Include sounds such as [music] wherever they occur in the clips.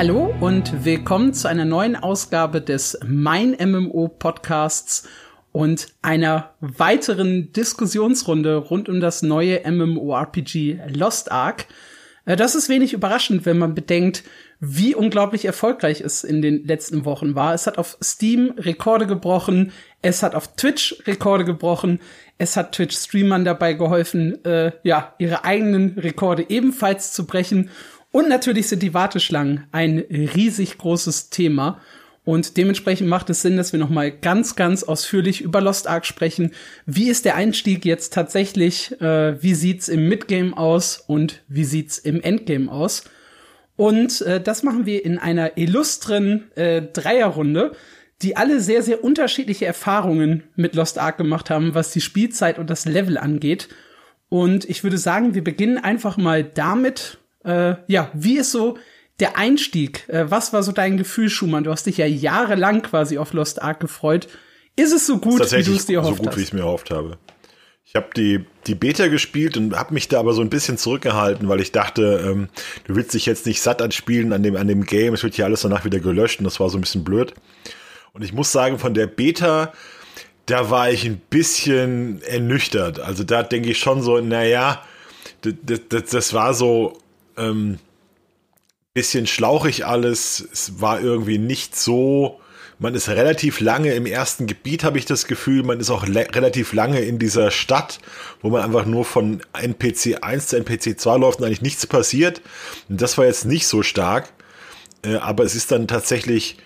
Hallo und willkommen zu einer neuen Ausgabe des Mein MMO Podcasts und einer weiteren Diskussionsrunde rund um das neue MMORPG Lost Ark. Äh, das ist wenig überraschend, wenn man bedenkt, wie unglaublich erfolgreich es in den letzten Wochen war. Es hat auf Steam Rekorde gebrochen, es hat auf Twitch Rekorde gebrochen, es hat Twitch-Streamern dabei geholfen, äh, ja, ihre eigenen Rekorde ebenfalls zu brechen. Und natürlich sind die Warteschlangen ein riesig großes Thema. Und dementsprechend macht es Sinn, dass wir noch mal ganz, ganz ausführlich über Lost Ark sprechen. Wie ist der Einstieg jetzt tatsächlich? Äh, wie sieht's im Midgame aus und wie sieht's im Endgame aus? Und äh, das machen wir in einer illustren äh, Dreierrunde, die alle sehr, sehr unterschiedliche Erfahrungen mit Lost Ark gemacht haben, was die Spielzeit und das Level angeht. Und ich würde sagen, wir beginnen einfach mal damit, äh, ja, wie ist so der Einstieg? Äh, was war so dein Gefühl, Schumann? Du hast dich ja jahrelang quasi auf Lost Ark gefreut. Ist es so gut, wie du es dir erhofft hast? So gut, wie ich es mir erhofft habe. Ich habe die, die Beta gespielt und habe mich da aber so ein bisschen zurückgehalten, weil ich dachte, ähm, du willst dich jetzt nicht satt anspielen an dem, an dem Game, es wird hier alles danach wieder gelöscht und das war so ein bisschen blöd. Und ich muss sagen, von der Beta, da war ich ein bisschen ernüchtert. Also da denke ich schon so, naja, das, das, das war so ähm, bisschen schlauchig alles. Es war irgendwie nicht so man ist relativ lange im ersten Gebiet, habe ich das Gefühl. Man ist auch relativ lange in dieser Stadt, wo man einfach nur von NPC 1 zu NPC 2 läuft und eigentlich nichts passiert. Und das war jetzt nicht so stark. Äh, aber es ist dann tatsächlich,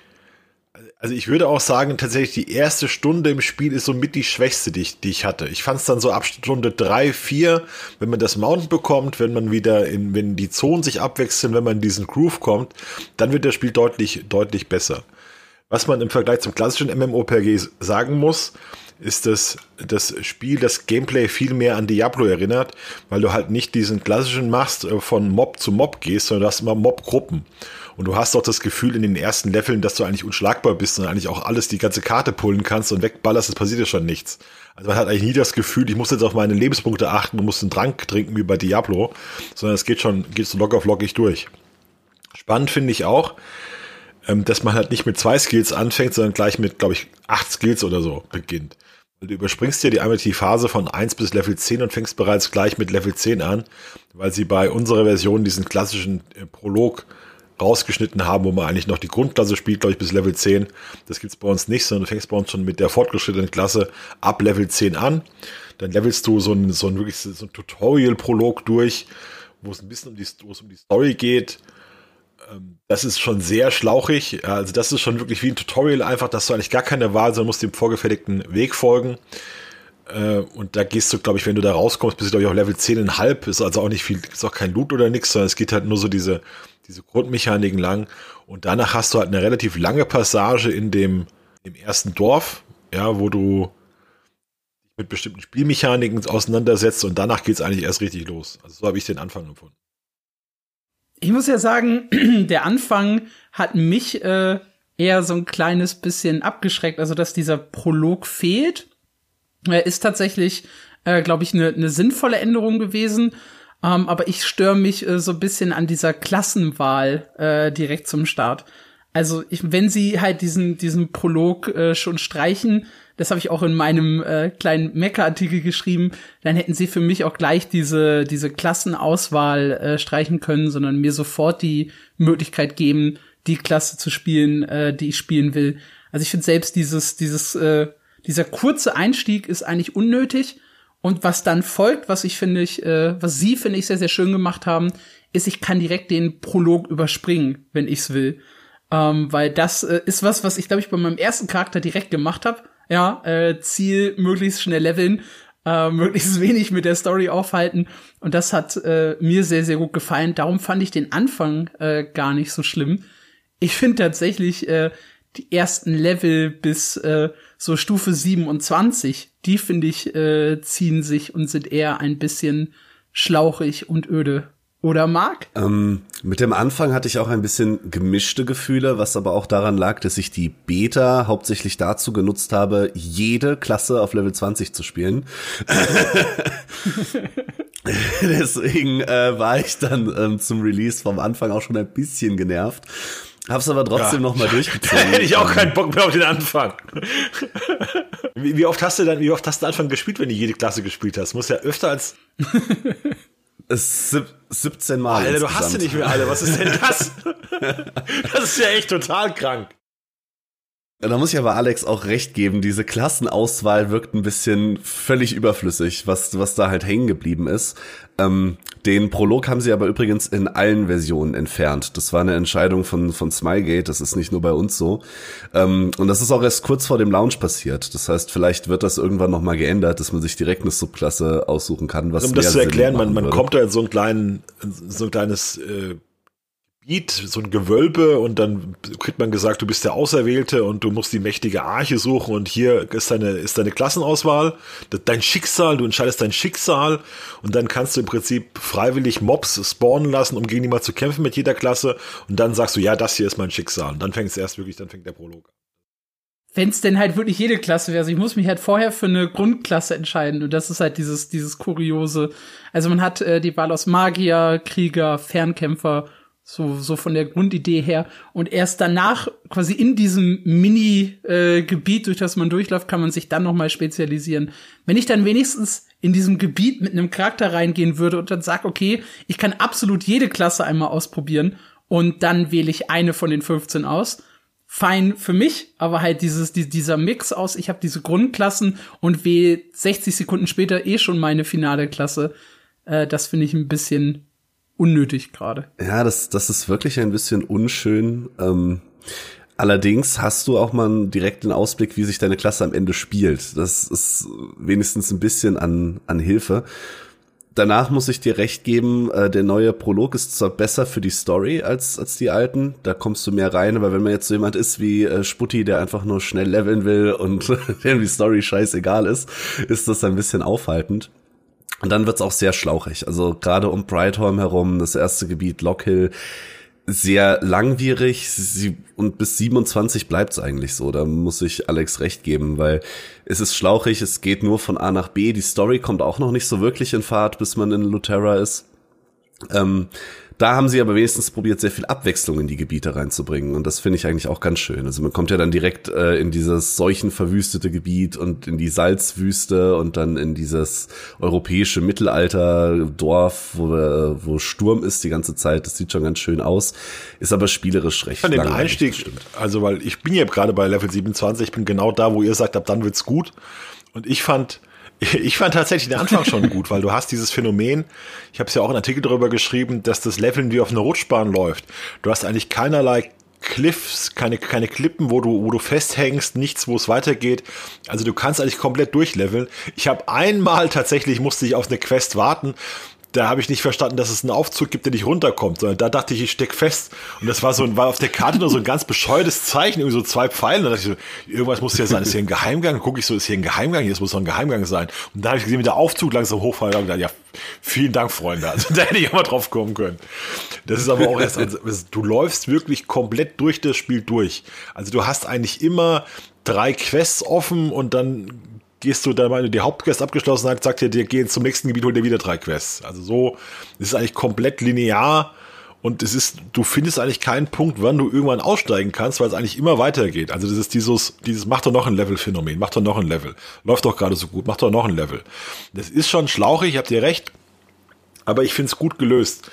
also ich würde auch sagen, tatsächlich die erste Stunde im Spiel ist somit die schwächste, die ich, die ich hatte. Ich fand es dann so ab Stunde 3, 4, wenn man das Mountain bekommt, wenn man wieder in, wenn die Zonen sich abwechseln, wenn man in diesen Groove kommt, dann wird das Spiel deutlich, deutlich besser. Was man im Vergleich zum klassischen MMORPG sagen muss, ist, dass das Spiel das Gameplay viel mehr an Diablo erinnert, weil du halt nicht diesen klassischen machst, äh, von Mob zu Mob gehst, sondern du hast immer Mob-Gruppen. Und du hast auch das Gefühl in den ersten Leveln, dass du eigentlich unschlagbar bist und eigentlich auch alles, die ganze Karte pullen kannst und wegballerst, es passiert ja schon nichts. Also man hat eigentlich nie das Gefühl, ich muss jetzt auf meine Lebenspunkte achten und muss einen Trank trinken wie bei Diablo, sondern es geht schon, geht so locker flockig durch. Spannend finde ich auch, ähm, dass man halt nicht mit zwei Skills anfängt, sondern gleich mit, glaube ich, acht Skills oder so beginnt. Du überspringst dir die einmal die Phase von eins bis Level 10 und fängst bereits gleich mit Level 10 an, weil sie bei unserer Version diesen klassischen äh, Prolog rausgeschnitten haben, wo man eigentlich noch die Grundklasse spielt, glaube ich, bis Level 10. Das gibt's bei uns nicht, sondern du fängst bei uns schon mit der fortgeschrittenen Klasse ab Level 10 an. Dann levelst du so ein, so ein wirklich so ein Tutorial-Prolog durch, wo es ein bisschen um die, es um die Story geht ähm, das ist schon sehr schlauchig. Also das ist schon wirklich wie ein Tutorial einfach, dass du eigentlich gar keine Wahl, sondern musst dem vorgefertigten Weg folgen. Äh, und da gehst du, glaube ich, wenn du da rauskommst, bist du, glaube ich, auf Level 10,5. Ist also auch nicht viel, ist auch kein Loot oder nichts, sondern es geht halt nur so diese, diese Grundmechaniken lang. Und danach hast du halt eine relativ lange Passage in dem, im ersten Dorf, ja, wo du mit bestimmten Spielmechaniken auseinandersetzt und danach geht es eigentlich erst richtig los. Also so habe ich den Anfang empfunden ich muss ja sagen, [clears throat] der Anfang hat mich äh, eher so ein kleines bisschen abgeschreckt. Also, dass dieser Prolog fehlt, äh, ist tatsächlich, äh, glaube ich, eine ne sinnvolle Änderung gewesen. Ähm, aber ich störe mich äh, so ein bisschen an dieser Klassenwahl äh, direkt zum Start. Also, ich, wenn sie halt diesen, diesen Prolog äh, schon streichen, das habe ich auch in meinem äh, kleinen Mecker-Artikel geschrieben, dann hätten sie für mich auch gleich diese, diese Klassenauswahl äh, streichen können, sondern mir sofort die Möglichkeit geben, die Klasse zu spielen, äh, die ich spielen will. Also ich finde selbst dieses, dieses, äh, dieser kurze Einstieg ist eigentlich unnötig. Und was dann folgt, was ich finde ich, äh, was sie finde ich sehr, sehr schön gemacht haben, ist, ich kann direkt den Prolog überspringen, wenn ich's will. Ähm, weil das äh, ist was, was ich, glaube ich, bei meinem ersten Charakter direkt gemacht habe ja, äh, Ziel möglichst schnell leveln, äh, möglichst [laughs] wenig mit der Story aufhalten. Und das hat äh, mir sehr, sehr gut gefallen. Darum fand ich den Anfang äh, gar nicht so schlimm. Ich finde tatsächlich äh, die ersten Level bis äh, so Stufe 27, die finde ich, äh, ziehen sich und sind eher ein bisschen schlauchig und öde. Oder Marc? Ähm, mit dem Anfang hatte ich auch ein bisschen gemischte Gefühle, was aber auch daran lag, dass ich die Beta hauptsächlich dazu genutzt habe, jede Klasse auf Level 20 zu spielen. [laughs] Deswegen äh, war ich dann ähm, zum Release vom Anfang auch schon ein bisschen genervt. Hab's aber trotzdem ja. noch mal [laughs] durchgezogen. Hätte ich auch keinen Bock mehr auf den Anfang. [laughs] wie, wie, oft hast du dann, wie oft hast du Anfang gespielt, wenn du jede Klasse gespielt hast? Muss ja öfter als. Es 17 Mal. Alter, du hast sie nicht mehr alle. Was ist denn das? [laughs] das ist ja echt total krank. Da muss ich aber Alex auch recht geben, diese Klassenauswahl wirkt ein bisschen völlig überflüssig, was, was da halt hängen geblieben ist. Ähm, den Prolog haben sie aber übrigens in allen Versionen entfernt. Das war eine Entscheidung von, von Smilegate, das ist nicht nur bei uns so. Ähm, und das ist auch erst kurz vor dem Launch passiert. Das heißt, vielleicht wird das irgendwann nochmal geändert, dass man sich direkt eine Subklasse aussuchen kann. Was um das zu erklären, man, man kommt da in so ein, kleinen, so ein kleines äh, Gebiet, so ein Gewölbe und dann kriegt man gesagt, du bist der Auserwählte und du musst die mächtige Arche suchen und hier ist deine, ist deine Klassenauswahl, dein Schicksal, du entscheidest dein Schicksal und dann kannst du im Prinzip freiwillig Mobs spawnen lassen, um gegen die mal zu kämpfen mit jeder Klasse und dann sagst du, ja, das hier ist mein Schicksal und dann fängt es erst wirklich, dann fängt der Prolog an. Wenn es denn halt wirklich jede Klasse wäre, also ich muss mich halt vorher für eine Grundklasse entscheiden und das ist halt dieses, dieses kuriose. Also man hat äh, die Wahl aus Magier, Krieger, Fernkämpfer so, so von der Grundidee her. Und erst danach, quasi in diesem Mini-Gebiet, äh, durch das man durchläuft, kann man sich dann noch mal spezialisieren. Wenn ich dann wenigstens in diesem Gebiet mit einem Charakter reingehen würde und dann sag, okay, ich kann absolut jede Klasse einmal ausprobieren und dann wähle ich eine von den 15 aus. Fein für mich, aber halt dieses, die, dieser Mix aus, ich habe diese Grundklassen und wähle 60 Sekunden später eh schon meine finale Klasse. Äh, das finde ich ein bisschen unnötig gerade. Ja, das, das ist wirklich ein bisschen unschön. Ähm, allerdings hast du auch mal direkt den Ausblick, wie sich deine Klasse am Ende spielt. Das ist wenigstens ein bisschen an, an Hilfe. Danach muss ich dir recht geben, äh, der neue Prolog ist zwar besser für die Story als, als die alten, da kommst du mehr rein, aber wenn man jetzt so jemand ist wie äh, Sputti, der einfach nur schnell leveln will und [laughs] dem die Story scheißegal ist, ist das ein bisschen aufhaltend. Und dann wird's auch sehr schlauchig. Also gerade um Brightholm herum, das erste Gebiet Lockhill, sehr langwierig sie, und bis 27 bleibt's eigentlich so. Da muss ich Alex recht geben, weil es ist schlauchig, es geht nur von A nach B. Die Story kommt auch noch nicht so wirklich in Fahrt, bis man in Luterra ist. Ähm, da haben sie aber wenigstens probiert, sehr viel Abwechslung in die Gebiete reinzubringen. Und das finde ich eigentlich auch ganz schön. Also man kommt ja dann direkt äh, in dieses seuchenverwüstete Gebiet und in die Salzwüste und dann in dieses europäische Mittelalterdorf, wo, äh, wo Sturm ist die ganze Zeit. Das sieht schon ganz schön aus. Ist aber spielerisch recht. An den Einstieg, also weil ich bin ja gerade bei Level 27, ich bin genau da, wo ihr sagt, ab dann wird's gut. Und ich fand, [laughs] ich fand tatsächlich den Anfang schon gut, weil du hast dieses Phänomen, ich habe es ja auch in Artikel darüber geschrieben, dass das Leveln wie auf einer Rutschbahn läuft. Du hast eigentlich keinerlei Cliffs, keine, keine Klippen, wo du, wo du festhängst, nichts, wo es weitergeht. Also du kannst eigentlich komplett durchleveln. Ich habe einmal tatsächlich, musste ich auf eine Quest warten, da habe ich nicht verstanden, dass es einen Aufzug gibt, der nicht runterkommt, sondern da dachte ich, ich steck fest. Und das war so, war auf der Karte nur so ein ganz bescheuertes Zeichen, irgendwie so zwei Pfeile. Da dachte ich so, irgendwas muss ja sein, ist hier ein Geheimgang? Gucke ich so, ist hier ein Geheimgang? Hier muss doch ein Geheimgang sein. Und da habe ich gesehen, wie der Aufzug langsam hochfallen. Und gedacht, ja, vielen Dank, Freunde. Also [laughs] da hätte ich auch mal drauf kommen können. Das ist aber auch erst, also, du läufst wirklich komplett durch das Spiel durch. Also du hast eigentlich immer drei Quests offen und dann gehst du dann mal die Hauptquest abgeschlossen hat, sagt er dir, geh zum nächsten Gebiet, hol dir wieder drei Quests. Also so, es ist eigentlich komplett linear und es ist, du findest eigentlich keinen Punkt, wann du irgendwann aussteigen kannst, weil es eigentlich immer weitergeht. Also das ist dieses, dieses, mach doch noch ein Level-Phänomen, mach doch noch ein Level. Läuft doch gerade so gut, mach doch noch ein Level. Das ist schon schlauchig, habt ihr recht, aber ich finde es gut gelöst.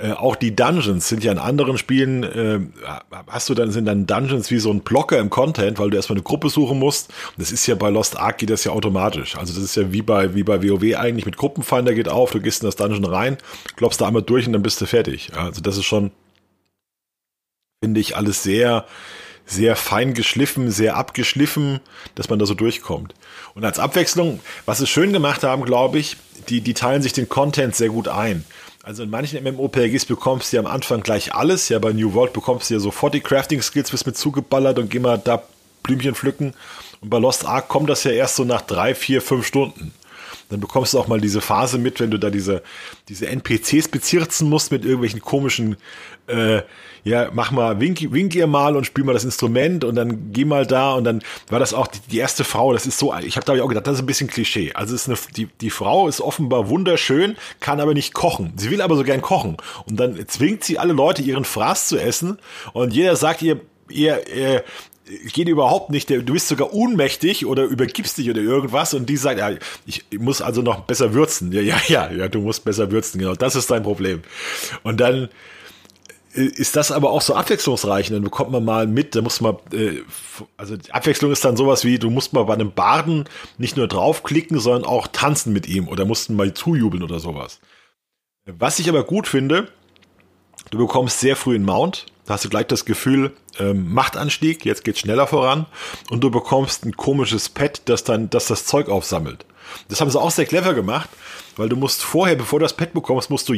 Äh, auch die Dungeons sind ja in anderen Spielen, äh, hast du dann, sind dann Dungeons wie so ein Blocker im Content, weil du erstmal eine Gruppe suchen musst. Und das ist ja bei Lost Ark geht das ja automatisch. Also das ist ja wie bei, wie bei WoW eigentlich mit Gruppenfinder geht auf, du gehst in das Dungeon rein, klopfst da einmal durch und dann bist du fertig. Also das ist schon, finde ich, alles sehr, sehr fein geschliffen, sehr abgeschliffen, dass man da so durchkommt. Und als Abwechslung, was sie schön gemacht haben, glaube ich, die, die teilen sich den Content sehr gut ein. Also in manchen MMORPGs bekommst du ja am Anfang gleich alles. Ja, bei New World bekommst du ja sofort die Crafting-Skills, bist mit zugeballert und geh mal da Blümchen pflücken. Und bei Lost Ark kommt das ja erst so nach drei, vier, fünf Stunden. Dann bekommst du auch mal diese Phase mit, wenn du da diese, diese NPCs bezirzen musst mit irgendwelchen komischen, äh, ja, mach mal, wink, wink ihr mal und spiel mal das Instrument und dann geh mal da und dann war das auch die, die erste Frau, das ist so, ich habe da auch gedacht, das ist ein bisschen Klischee. Also ist eine, die, die Frau ist offenbar wunderschön, kann aber nicht kochen. Sie will aber so gern kochen. Und dann zwingt sie alle Leute, ihren Fraß zu essen und jeder sagt ihr, ihr, ihr geht überhaupt nicht, du bist sogar ohnmächtig oder übergibst dich oder irgendwas und die sagt, ja, ich muss also noch besser würzen. Ja, ja, ja, ja, du musst besser würzen, genau, das ist dein Problem. Und dann äh, ist das aber auch so abwechslungsreich und dann bekommt man mal mit, da muss man, äh, also Abwechslung ist dann sowas wie, du musst mal bei einem Barden nicht nur draufklicken, sondern auch tanzen mit ihm oder mussten mal zujubeln oder sowas. Was ich aber gut finde, du bekommst sehr früh einen Mount, da hast du gleich das Gefühl, ähm, Machtanstieg, jetzt geht's schneller voran und du bekommst ein komisches Pad, das dann, das das Zeug aufsammelt. Das haben sie auch sehr clever gemacht, weil du musst vorher, bevor du das Pad bekommst, musst du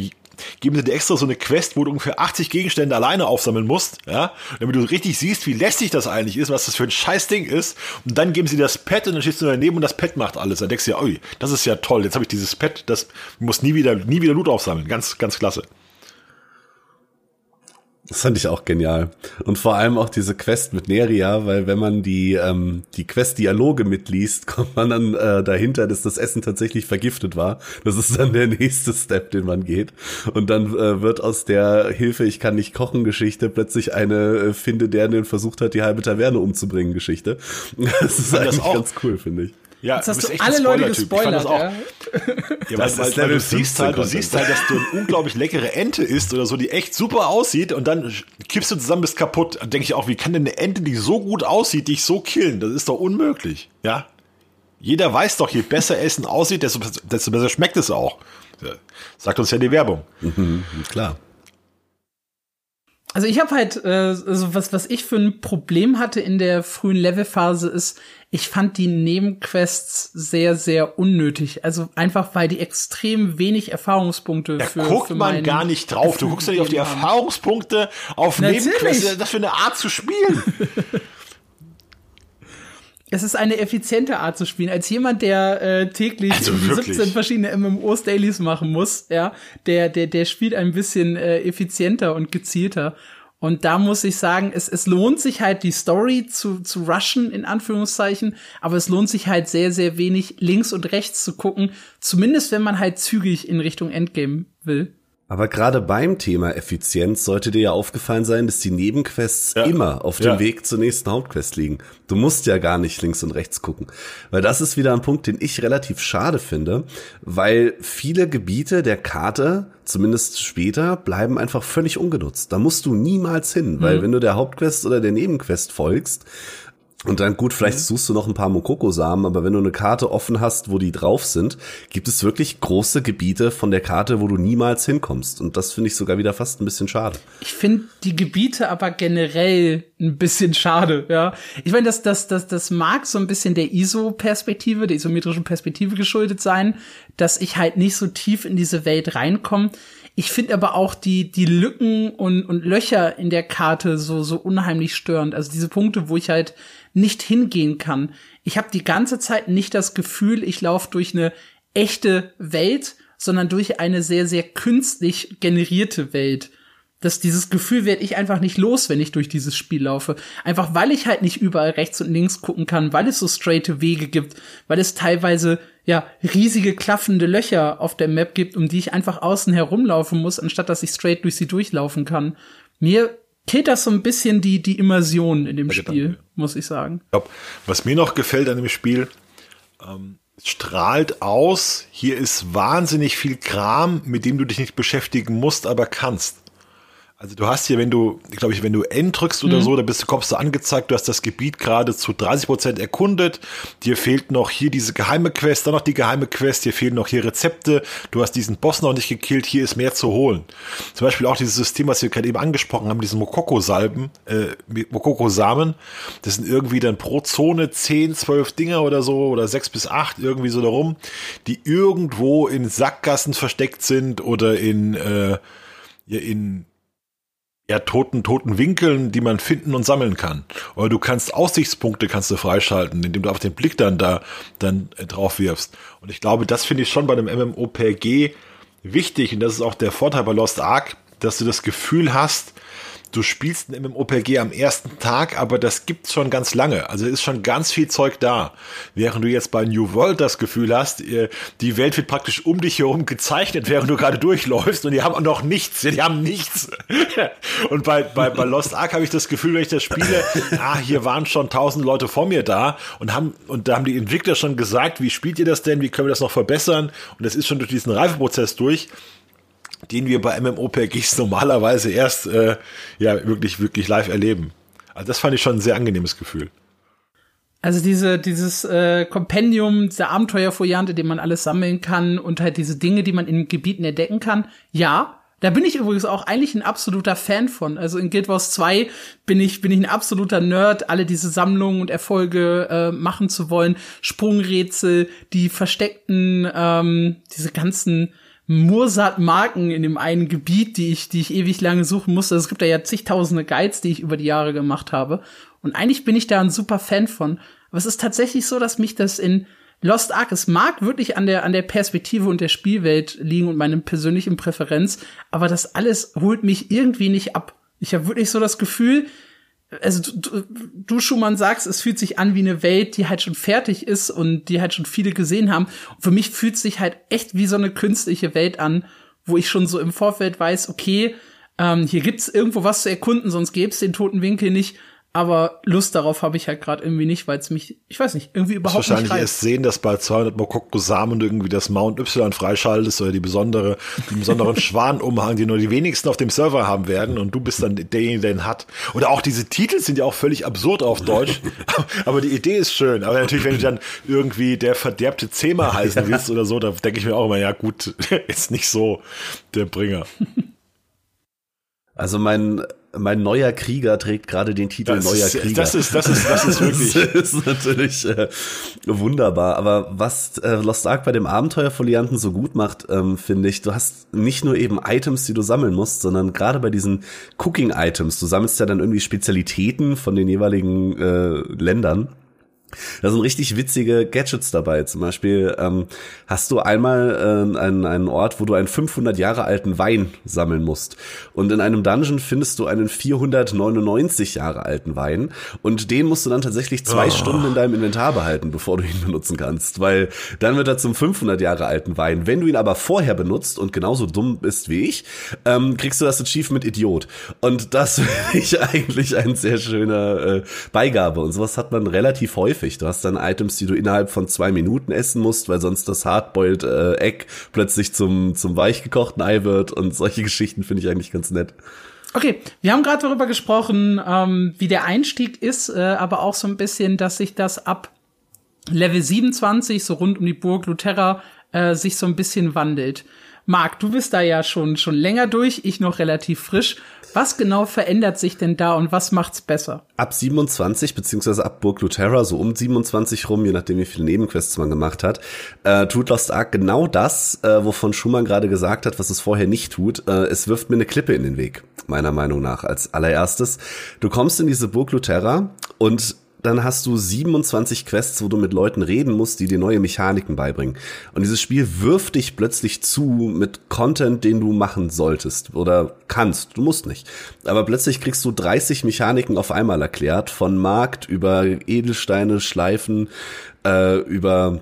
geben sie dir extra so eine Quest, wo du ungefähr 80 Gegenstände alleine aufsammeln musst, ja, damit du richtig siehst, wie lästig das eigentlich ist, was das für ein scheiß Ding ist. Und dann geben sie das Pad und dann stehst du daneben und das Pad macht alles. Dann denkst du ja, ui, das ist ja toll, jetzt habe ich dieses Pad, das muss nie wieder, nie wieder Loot aufsammeln. Ganz, ganz klasse. Das fand ich auch genial. Und vor allem auch diese Quest mit Neria, weil wenn man die, ähm, die Quest-Dialoge mitliest, [laughs] kommt man dann äh, dahinter, dass das Essen tatsächlich vergiftet war. Das ist dann der [laughs] nächste Step, den man geht. Und dann äh, wird aus der Hilfe, ich kann nicht kochen Geschichte plötzlich eine äh, Finde, der den versucht hat, die halbe Taverne umzubringen Geschichte. [laughs] Das ist eigentlich das ganz cool, finde ich. Ja, Jetzt hast du, du alle Leute gespoilert, auch, ja. ja weil, weil, weil du siehst halt, du siehst halt, dass du eine unglaublich leckere Ente isst oder so, die echt super aussieht und dann kippst du zusammen, bist kaputt. Dann denke ich auch, wie kann denn eine Ente, die so gut aussieht, dich so killen? Das ist doch unmöglich, ja? Jeder weiß doch, je besser Essen aussieht, desto, desto besser schmeckt es auch. Sagt uns ja die Werbung. Mhm, klar. Also ich habe halt, äh, also was, was ich für ein Problem hatte in der frühen Levelphase ist, ich fand die Nebenquests sehr, sehr unnötig. Also einfach, weil die extrem wenig Erfahrungspunkte da für. Da guckt für man gar nicht drauf. Du guckst ja nicht auf die Erfahrungspunkte, auf. Nebenquests. Das für eine Art zu spielen. [laughs] es ist eine effiziente Art zu spielen. Als jemand, der äh, täglich also 17 verschiedene MMOs Dailies machen muss, ja, der, der, der spielt ein bisschen äh, effizienter und gezielter. Und da muss ich sagen, es, es lohnt sich halt, die Story zu, zu rushen, in Anführungszeichen, aber es lohnt sich halt sehr, sehr wenig, links und rechts zu gucken, zumindest wenn man halt zügig in Richtung Endgame will. Aber gerade beim Thema Effizienz sollte dir ja aufgefallen sein, dass die Nebenquests ja. immer auf dem ja. Weg zur nächsten Hauptquest liegen. Du musst ja gar nicht links und rechts gucken. Weil das ist wieder ein Punkt, den ich relativ schade finde, weil viele Gebiete der Karte, zumindest später, bleiben einfach völlig ungenutzt. Da musst du niemals hin, weil mhm. wenn du der Hauptquest oder der Nebenquest folgst, und dann gut, vielleicht mhm. suchst du noch ein paar Mokoko-Samen, aber wenn du eine Karte offen hast, wo die drauf sind, gibt es wirklich große Gebiete von der Karte, wo du niemals hinkommst. Und das finde ich sogar wieder fast ein bisschen schade. Ich finde die Gebiete aber generell ein bisschen schade, ja. Ich meine, das, das, das, das mag so ein bisschen der ISO-Perspektive, der isometrischen Perspektive geschuldet sein, dass ich halt nicht so tief in diese Welt reinkomme. Ich finde aber auch die, die Lücken und, und Löcher in der Karte so, so unheimlich störend. Also diese Punkte, wo ich halt nicht hingehen kann. Ich habe die ganze Zeit nicht das Gefühl, ich laufe durch eine echte Welt, sondern durch eine sehr, sehr künstlich generierte Welt. Das, dieses Gefühl werde ich einfach nicht los, wenn ich durch dieses Spiel laufe. Einfach weil ich halt nicht überall rechts und links gucken kann, weil es so straighte Wege gibt, weil es teilweise ja riesige klaffende Löcher auf der Map gibt, um die ich einfach außen herumlaufen muss, anstatt dass ich straight durch sie durchlaufen kann. Mir killt das so ein bisschen die, die Immersion in dem ja, Spiel, Gedanke. muss ich sagen. Ich glaub, was mir noch gefällt an dem Spiel, ähm, strahlt aus, hier ist wahnsinnig viel Kram, mit dem du dich nicht beschäftigen musst, aber kannst. Also du hast hier, wenn du, glaube ich, wenn du N drückst oder mhm. so, da bist du, kommst du angezeigt, du hast das Gebiet gerade zu 30 Prozent erkundet. Dir fehlt noch hier diese geheime Quest, dann noch die geheime Quest, dir fehlen noch hier Rezepte. Du hast diesen Boss noch nicht gekillt, hier ist mehr zu holen. Zum Beispiel auch dieses System, was wir gerade eben angesprochen haben, diesen Mokoko-Salben, äh, Mokoko-Samen. Das sind irgendwie dann pro Zone 10, 12 Dinger oder so oder 6 bis 8 irgendwie so darum, die irgendwo in Sackgassen versteckt sind oder in, äh, in ja, toten, toten Winkeln, die man finden und sammeln kann. Oder du kannst Aussichtspunkte kannst du freischalten, indem du auf den Blick dann da dann äh, drauf wirfst. Und ich glaube, das finde ich schon bei einem MMOPG wichtig und das ist auch der Vorteil bei Lost Ark, dass du das Gefühl hast, du spielst ein MMOPG am ersten Tag, aber das gibt's schon ganz lange. Also ist schon ganz viel Zeug da. Während du jetzt bei New World das Gefühl hast, äh, die Welt wird praktisch um dich herum gezeichnet, während du gerade durchläufst und die haben noch nichts. Die haben nichts. [laughs] Und bei, bei, bei Lost Ark habe ich das Gefühl, wenn ich das spiele, [laughs] ah, hier waren schon tausend Leute vor mir da und haben, und da haben die Entwickler schon gesagt, wie spielt ihr das denn? Wie können wir das noch verbessern? Und das ist schon durch diesen Reifeprozess durch den wir bei MMOPGs [laughs] normalerweise erst äh, ja wirklich wirklich live erleben. Also das fand ich schon ein sehr angenehmes Gefühl. Also diese dieses äh, Kompendium, dieser Abenteuerfoliante, den man alles sammeln kann und halt diese Dinge, die man in Gebieten entdecken kann. Ja, da bin ich übrigens auch eigentlich ein absoluter Fan von. Also in Guild Wars 2 bin ich, bin ich ein absoluter Nerd, alle diese Sammlungen und Erfolge äh, machen zu wollen. Sprungrätsel, die versteckten, ähm, diese ganzen Mursat-Marken in dem einen Gebiet, die ich, die ich ewig lange suchen musste. Also es gibt da ja zigtausende Guides, die ich über die Jahre gemacht habe. Und eigentlich bin ich da ein super Fan von. Aber es ist tatsächlich so, dass mich das in Lost Ark, es mag wirklich an der, an der Perspektive und der Spielwelt liegen und meinem persönlichen Präferenz, aber das alles holt mich irgendwie nicht ab. Ich habe wirklich so das Gefühl, also du, du Schumann sagst, es fühlt sich an wie eine Welt, die halt schon fertig ist und die halt schon viele gesehen haben. Und für mich fühlt sich halt echt wie so eine künstliche Welt an, wo ich schon so im Vorfeld weiß, okay, ähm, hier gibt's irgendwo was zu erkunden, sonst gäbe den toten Winkel nicht. Aber Lust darauf habe ich halt gerade irgendwie nicht, weil es mich, ich weiß nicht, irgendwie überhaupt wahrscheinlich nicht reizt. erst sehen, dass bei 200 Mokoko Samen irgendwie das Mount Y freischaltest oder die besondere, den besonderen [laughs] Schwanumhang, den nur die wenigsten auf dem Server haben werden und du bist dann derjenige, der ihn hat. Oder auch diese Titel sind ja auch völlig absurd auf Deutsch, [laughs] aber die Idee ist schön. Aber natürlich, wenn du dann irgendwie der verderbte Zema [laughs] heißen willst oder so, da denke ich mir auch immer, ja gut, ist nicht so der Bringer. Also mein mein neuer Krieger trägt gerade den Titel das neuer ist, Krieger. Das ist, das ist, das ist [laughs] wirklich. das ist natürlich äh, wunderbar. Aber was äh, Lost Ark bei dem Abenteuerfolianten so gut macht, ähm, finde ich, du hast nicht nur eben Items, die du sammeln musst, sondern gerade bei diesen Cooking-Items, du sammelst ja dann irgendwie Spezialitäten von den jeweiligen äh, Ländern. Da sind richtig witzige Gadgets dabei. Zum Beispiel ähm, hast du einmal äh, einen, einen Ort, wo du einen 500 Jahre alten Wein sammeln musst. Und in einem Dungeon findest du einen 499 Jahre alten Wein. Und den musst du dann tatsächlich zwei oh. Stunden in deinem Inventar behalten, bevor du ihn benutzen kannst. Weil dann wird er zum 500 Jahre alten Wein. Wenn du ihn aber vorher benutzt und genauso dumm bist wie ich, ähm, kriegst du das Achievement Idiot. Und das [laughs] finde ich eigentlich ein sehr schöner äh, Beigabe. Und sowas hat man relativ häufig häufig. Du hast dann Items, die du innerhalb von zwei Minuten essen musst, weil sonst das Hardboiled äh, Egg plötzlich zum, zum weichgekochten Ei wird und solche Geschichten finde ich eigentlich ganz nett. Okay, wir haben gerade darüber gesprochen, ähm, wie der Einstieg ist, äh, aber auch so ein bisschen, dass sich das ab Level 27, so rund um die Burg Luterra, äh, sich so ein bisschen wandelt. Marc, du bist da ja schon, schon länger durch, ich noch relativ frisch. Was genau verändert sich denn da und was macht's besser? Ab 27, beziehungsweise ab Burg Luterra, so um 27 rum, je nachdem wie viele Nebenquests man gemacht hat, äh, tut Lost Ark genau das, äh, wovon Schumann gerade gesagt hat, was es vorher nicht tut. Äh, es wirft mir eine Klippe in den Weg, meiner Meinung nach, als allererstes. Du kommst in diese Burg Luterra und dann hast du 27 Quests, wo du mit Leuten reden musst, die dir neue Mechaniken beibringen. Und dieses Spiel wirft dich plötzlich zu mit Content, den du machen solltest oder kannst. Du musst nicht. Aber plötzlich kriegst du 30 Mechaniken auf einmal erklärt, von Markt über Edelsteine, Schleifen, äh, über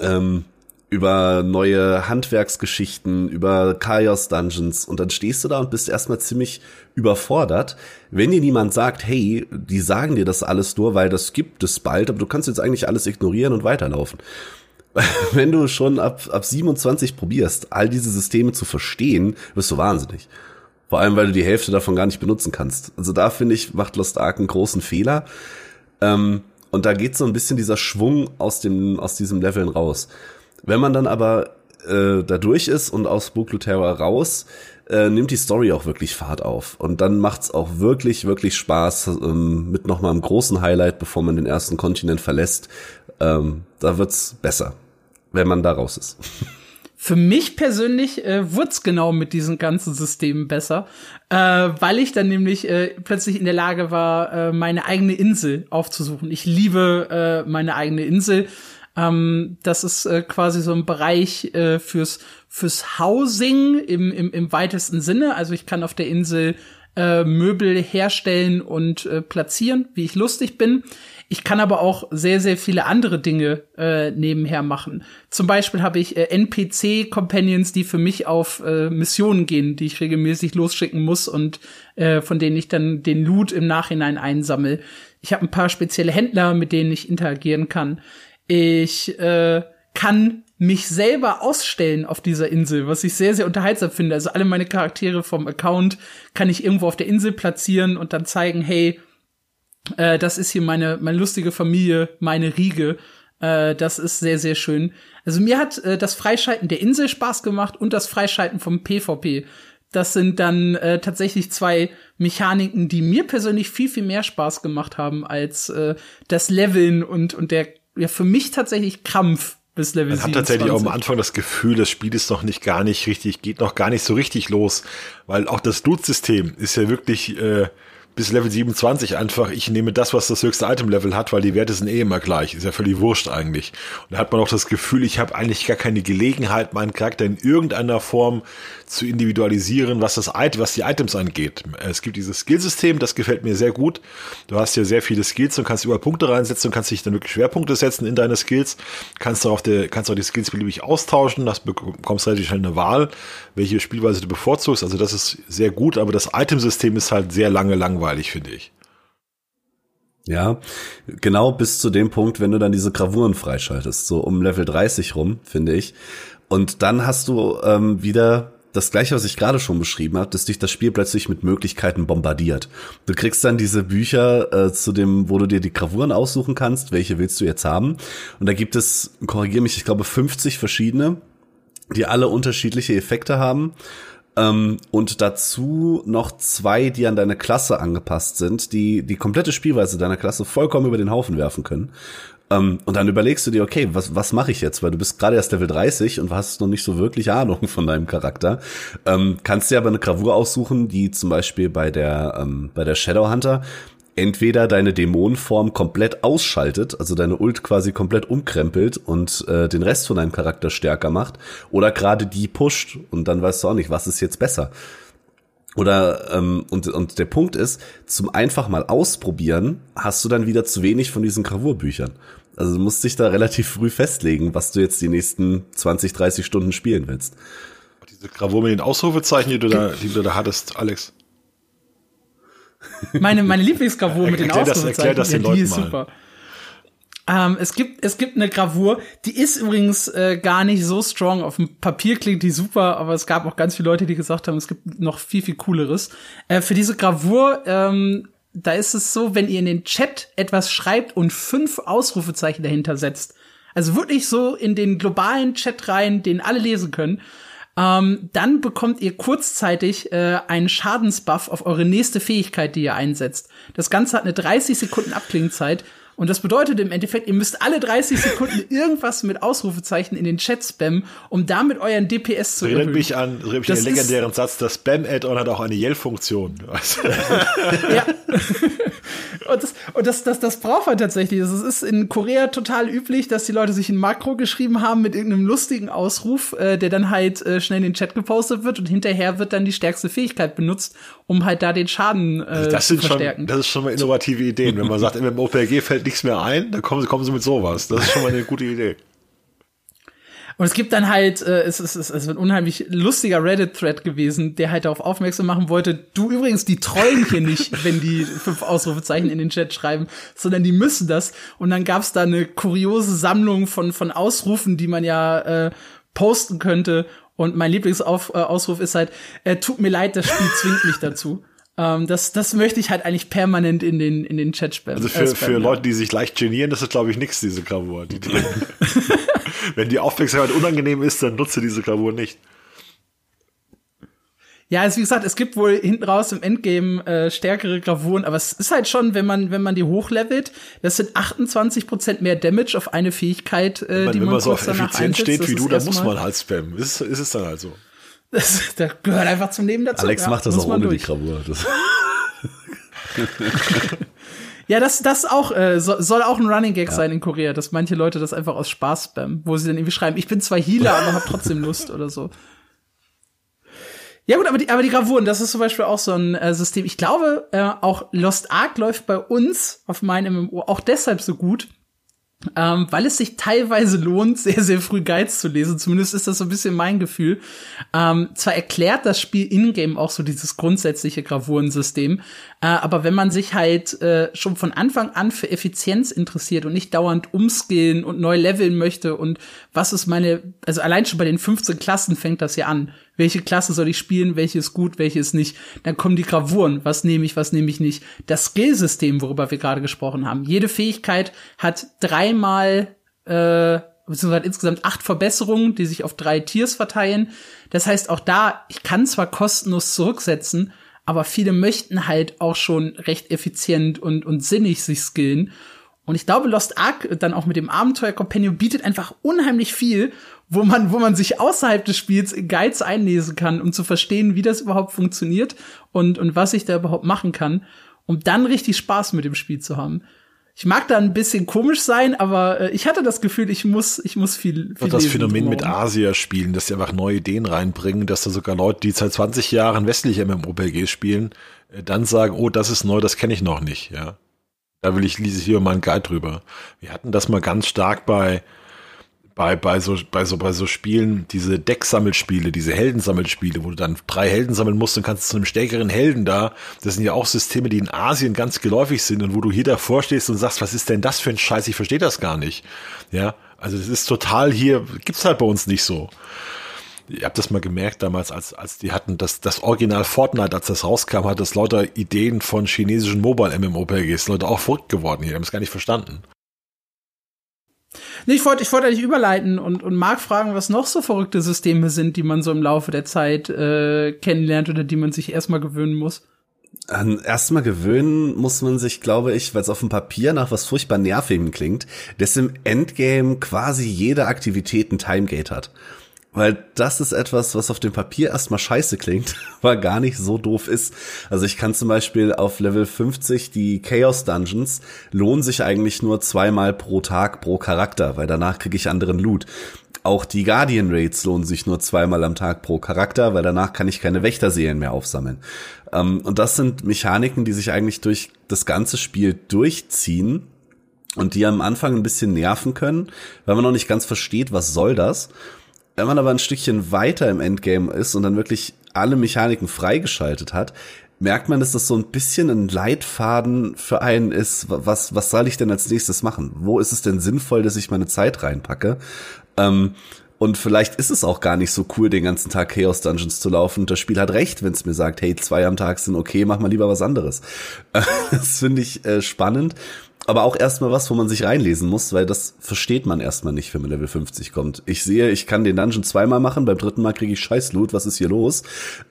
ähm, über neue Handwerksgeschichten, über Chaos Dungeons und dann stehst du da und bist erstmal ziemlich überfordert, wenn dir niemand sagt, hey, die sagen dir das alles nur, weil das gibt es bald, aber du kannst jetzt eigentlich alles ignorieren und weiterlaufen. [laughs] wenn du schon ab, ab 27 probierst, all diese Systeme zu verstehen, wirst du wahnsinnig. Vor allem, weil du die Hälfte davon gar nicht benutzen kannst. Also da finde ich, macht Lost Ark einen großen Fehler. Ähm, und da geht so ein bisschen dieser Schwung aus dem, aus diesem Leveln raus. Wenn man dann aber äh, da durch ist und aus Terror raus, äh, nimmt die Story auch wirklich Fahrt auf. Und dann macht's auch wirklich, wirklich Spaß ähm, mit nochmal einem großen Highlight, bevor man den ersten Kontinent verlässt. Ähm, da wird's besser, wenn man da raus ist. [laughs] für mich persönlich äh, wurde genau mit diesen ganzen Systemen besser, äh, weil ich dann nämlich äh, plötzlich in der Lage war, äh, meine eigene Insel aufzusuchen. Ich liebe äh, meine eigene Insel. Ähm, das ist äh, quasi so ein Bereich äh, fürs fürs Housing im, im, im weitesten Sinne. Also ich kann auf der Insel äh, Möbel herstellen und äh, platzieren, wie ich lustig bin. Ich kann aber auch sehr, sehr viele andere Dinge äh, nebenher machen. Zum Beispiel habe ich äh, NPC-Companions, die für mich auf äh, Missionen gehen, die ich regelmäßig losschicken muss und äh, von denen ich dann den Loot im Nachhinein einsammel. Ich habe ein paar spezielle Händler, mit denen ich interagieren kann. Ich äh, kann mich selber ausstellen auf dieser Insel, was ich sehr, sehr unterhaltsam finde. Also alle meine Charaktere vom Account kann ich irgendwo auf der Insel platzieren und dann zeigen, hey, äh, das ist hier meine, meine lustige Familie, meine Riege. Äh, das ist sehr, sehr schön. Also mir hat äh, das Freischalten der Insel Spaß gemacht und das Freischalten vom PvP. Das sind dann äh, tatsächlich zwei Mechaniken, die mir persönlich viel, viel mehr Spaß gemacht haben als äh, das Leveln und, und der, ja, für mich tatsächlich Krampf bis Level Man hat tatsächlich auch am Anfang das Gefühl, das Spiel ist noch nicht gar nicht richtig, geht noch gar nicht so richtig los, weil auch das Loot-System ist ja wirklich äh, bis Level 27 einfach, ich nehme das, was das höchste Item-Level hat, weil die Werte sind eh immer gleich. Ist ja völlig wurscht eigentlich. Und da hat man auch das Gefühl, ich habe eigentlich gar keine Gelegenheit, meinen Charakter in irgendeiner Form zu individualisieren, was das was die Items angeht. Es gibt dieses Skillsystem, das gefällt mir sehr gut. Du hast ja sehr viele Skills und kannst überall Punkte reinsetzen und kannst dich dann wirklich Schwerpunkte setzen in deine Skills. Kannst du auch die, kannst auch die Skills beliebig austauschen, das bekommst relativ schnell eine Wahl, welche Spielweise du bevorzugst. Also das ist sehr gut, aber das Itemsystem ist halt sehr lange langweilig, finde ich. Ja, genau bis zu dem Punkt, wenn du dann diese Gravuren freischaltest, so um Level 30 rum, finde ich. Und dann hast du ähm, wieder das gleiche, was ich gerade schon beschrieben habe, dass dich das Spiel plötzlich mit Möglichkeiten bombardiert. Du kriegst dann diese Bücher äh, zu dem, wo du dir die Gravuren aussuchen kannst, welche willst du jetzt haben. Und da gibt es, korrigiere mich, ich glaube 50 verschiedene, die alle unterschiedliche Effekte haben. Ähm, und dazu noch zwei, die an deine Klasse angepasst sind, die die komplette Spielweise deiner Klasse vollkommen über den Haufen werfen können. Ähm, und dann überlegst du dir, okay, was, was mache ich jetzt? Weil du bist gerade erst Level 30 und hast noch nicht so wirklich Ahnung von deinem Charakter. Ähm, kannst dir aber eine Gravur aussuchen, die zum Beispiel bei der, ähm, bei der Shadowhunter entweder deine Dämonenform komplett ausschaltet, also deine Ult quasi komplett umkrempelt und äh, den Rest von deinem Charakter stärker macht, oder gerade die pusht und dann weißt du auch nicht, was ist jetzt besser. Oder ähm, und, und der Punkt ist, zum einfach mal ausprobieren, hast du dann wieder zu wenig von diesen Gravurbüchern. Also du musst dich da relativ früh festlegen, was du jetzt die nächsten 20, 30 Stunden spielen willst. Diese Gravur mit den Ausrufezeichen, die du da, die du da hattest, Alex. Meine, meine Lieblingsgravur mit den erklär das, erklär das den ja, die ist mal. super. Ähm, es gibt es gibt eine Gravur, die ist übrigens äh, gar nicht so strong. Auf dem Papier klingt die super, aber es gab auch ganz viele Leute, die gesagt haben, es gibt noch viel viel cooleres. Äh, für diese Gravur ähm, da ist es so, wenn ihr in den Chat etwas schreibt und fünf Ausrufezeichen dahinter setzt, also wirklich so in den globalen Chat rein, den alle lesen können, ähm, dann bekommt ihr kurzzeitig äh, einen Schadensbuff auf eure nächste Fähigkeit, die ihr einsetzt. Das Ganze hat eine 30 Sekunden Abklingzeit und das bedeutet im Endeffekt, ihr müsst alle 30 Sekunden [laughs] irgendwas mit Ausrufezeichen in den Chat spammen, um damit euren DPS zu Erinnert mich an, erinnert mich an den legendären Satz, das Spam-Add-on hat auch eine Yell-Funktion. [laughs] ja. und das, und das, das, das braucht man tatsächlich. Es ist in Korea total üblich, dass die Leute sich ein Makro geschrieben haben mit irgendeinem lustigen Ausruf, äh, der dann halt äh, schnell in den Chat gepostet wird und hinterher wird dann die stärkste Fähigkeit benutzt, um halt da den Schaden äh, das zu verstärken. Schon, das ist schon mal innovative Ideen. Wenn man sagt, im OPG fällt nichts mehr ein, dann kommen sie, kommen sie mit sowas. Das ist schon mal eine gute Idee. Und es gibt dann halt, äh, es ist es, es wird ein unheimlich lustiger Reddit-Thread gewesen, der halt darauf aufmerksam machen wollte, du übrigens, die trollen hier nicht, [laughs] wenn die fünf Ausrufezeichen in den Chat schreiben, sondern die müssen das. Und dann gab's da eine kuriose Sammlung von, von Ausrufen, die man ja äh, posten könnte. Und mein Lieblingsausruf äh, ist halt, äh, tut mir leid, das Spiel zwingt mich dazu. Ähm, das, das möchte ich halt eigentlich permanent in den, in den Chat spammen. Also für, äh, für Leute, die sich leicht genieren, das ist, glaube ich, nichts, diese Gravur. Die, die [laughs] Wenn die Aufmerksamkeit unangenehm ist, dann nutze diese Gravur nicht. Ja, also wie gesagt, es gibt wohl hinten raus im Endgame äh, stärkere Gravuren, aber es ist halt schon, wenn man wenn man die hochlevelt, das sind 28% mehr Damage auf eine Fähigkeit, äh, meine, die wenn man man so auf effizient einsetzt. steht wie du, dann muss man halt spammen. Ist, ist es dann halt so. Das, das gehört einfach zum Leben dazu. Alex ja, macht das auch ohne die durch. Gravur. Das, Ja, das, das auch, äh, so, soll auch ein Running Gag sein in Korea, dass manche Leute das einfach aus Spaß spammen, wo sie dann irgendwie schreiben, ich bin zwar Healer, aber hab trotzdem [laughs] Lust oder so. Ja gut, aber die, aber die Gravuren, das ist zum Beispiel auch so ein äh, System. Ich glaube, äh, auch Lost Ark läuft bei uns auf meinem MMO auch deshalb so gut, ähm, weil es sich teilweise lohnt, sehr, sehr früh Guides zu lesen. Zumindest ist das so ein bisschen mein Gefühl. Ähm, zwar erklärt das Spiel in-game auch so dieses grundsätzliche Gravurensystem, äh, aber wenn man sich halt äh, schon von Anfang an für Effizienz interessiert und nicht dauernd umskillen und neu leveln möchte und was ist meine, also allein schon bei den 15 Klassen fängt das ja an. Welche Klasse soll ich spielen, welche ist gut, welche ist nicht? Dann kommen die Gravuren, was nehme ich, was nehme ich nicht. Das Skillsystem, worüber wir gerade gesprochen haben. Jede Fähigkeit hat dreimal äh, beziehungsweise insgesamt acht Verbesserungen, die sich auf drei Tiers verteilen. Das heißt, auch da, ich kann zwar kostenlos zurücksetzen, aber viele möchten halt auch schon recht effizient und, und sinnig sich skillen. Und ich glaube, Lost Ark dann auch mit dem Abenteuer Companion bietet einfach unheimlich viel, wo man, wo man sich außerhalb des Spiels Guides einlesen kann, um zu verstehen, wie das überhaupt funktioniert und, und was ich da überhaupt machen kann, um dann richtig Spaß mit dem Spiel zu haben. Ich mag da ein bisschen komisch sein, aber äh, ich hatte das Gefühl, ich muss, ich muss viel, viel das Phänomen mit. Asia spielen, dass sie einfach neue Ideen reinbringen, dass da sogar Leute, die seit 20 Jahren westliche MMORPG spielen, äh, dann sagen, oh, das ist neu, das kenne ich noch nicht, ja. Da will ich, lese ich lieber mal einen Guide drüber. Wir hatten das mal ganz stark bei, bei, bei so, bei so, bei so Spielen, diese Decksammelspiele, diese Heldensammelspiele, wo du dann drei Helden sammeln musst und kannst zu einem stärkeren Helden da. Das sind ja auch Systeme, die in Asien ganz geläufig sind und wo du hier davor stehst und sagst, was ist denn das für ein Scheiß? Ich verstehe das gar nicht. Ja. Also das ist total hier, gibt's halt bei uns nicht so. Ihr habt das mal gemerkt damals, als, als die hatten das, das Original Fortnite, als das rauskam, hat das lauter Ideen von chinesischen Mobile MMORPGs, Leute auch verrückt geworden hier, haben es gar nicht verstanden. Nee, ich wollte ich wollte eigentlich überleiten und, und Marc fragen, was noch so verrückte Systeme sind, die man so im Laufe der Zeit äh, kennenlernt oder die man sich erstmal gewöhnen muss. An erstmal gewöhnen muss man sich, glaube ich, weil es auf dem Papier nach was furchtbar Nervigem klingt, dass im Endgame quasi jede Aktivität ein Timegate hat. Weil das ist etwas, was auf dem Papier erstmal scheiße klingt, [laughs] aber gar nicht so doof ist. Also ich kann zum Beispiel auf Level 50 die Chaos Dungeons lohnen sich eigentlich nur zweimal pro Tag pro Charakter, weil danach kriege ich anderen Loot. Auch die Guardian Raids lohnen sich nur zweimal am Tag pro Charakter, weil danach kann ich keine Wächterseelen mehr aufsammeln. Ähm, und das sind Mechaniken, die sich eigentlich durch das ganze Spiel durchziehen und die am Anfang ein bisschen nerven können, weil man noch nicht ganz versteht, was soll das. Wenn man aber ein Stückchen weiter im Endgame ist und dann wirklich alle Mechaniken freigeschaltet hat, merkt man, dass das so ein bisschen ein Leitfaden für einen ist. Was, was soll ich denn als nächstes machen? Wo ist es denn sinnvoll, dass ich meine Zeit reinpacke? Ähm, und vielleicht ist es auch gar nicht so cool, den ganzen Tag Chaos Dungeons zu laufen. Und das Spiel hat recht, wenn es mir sagt, hey, zwei am Tag sind okay, mach mal lieber was anderes. [laughs] Das finde ich äh, spannend. Aber auch erstmal was, wo man sich reinlesen muss, weil das versteht man erstmal nicht, wenn man Level 50 kommt. Ich sehe, ich kann den Dungeon zweimal machen, beim dritten Mal kriege ich Scheißloot, was ist hier los?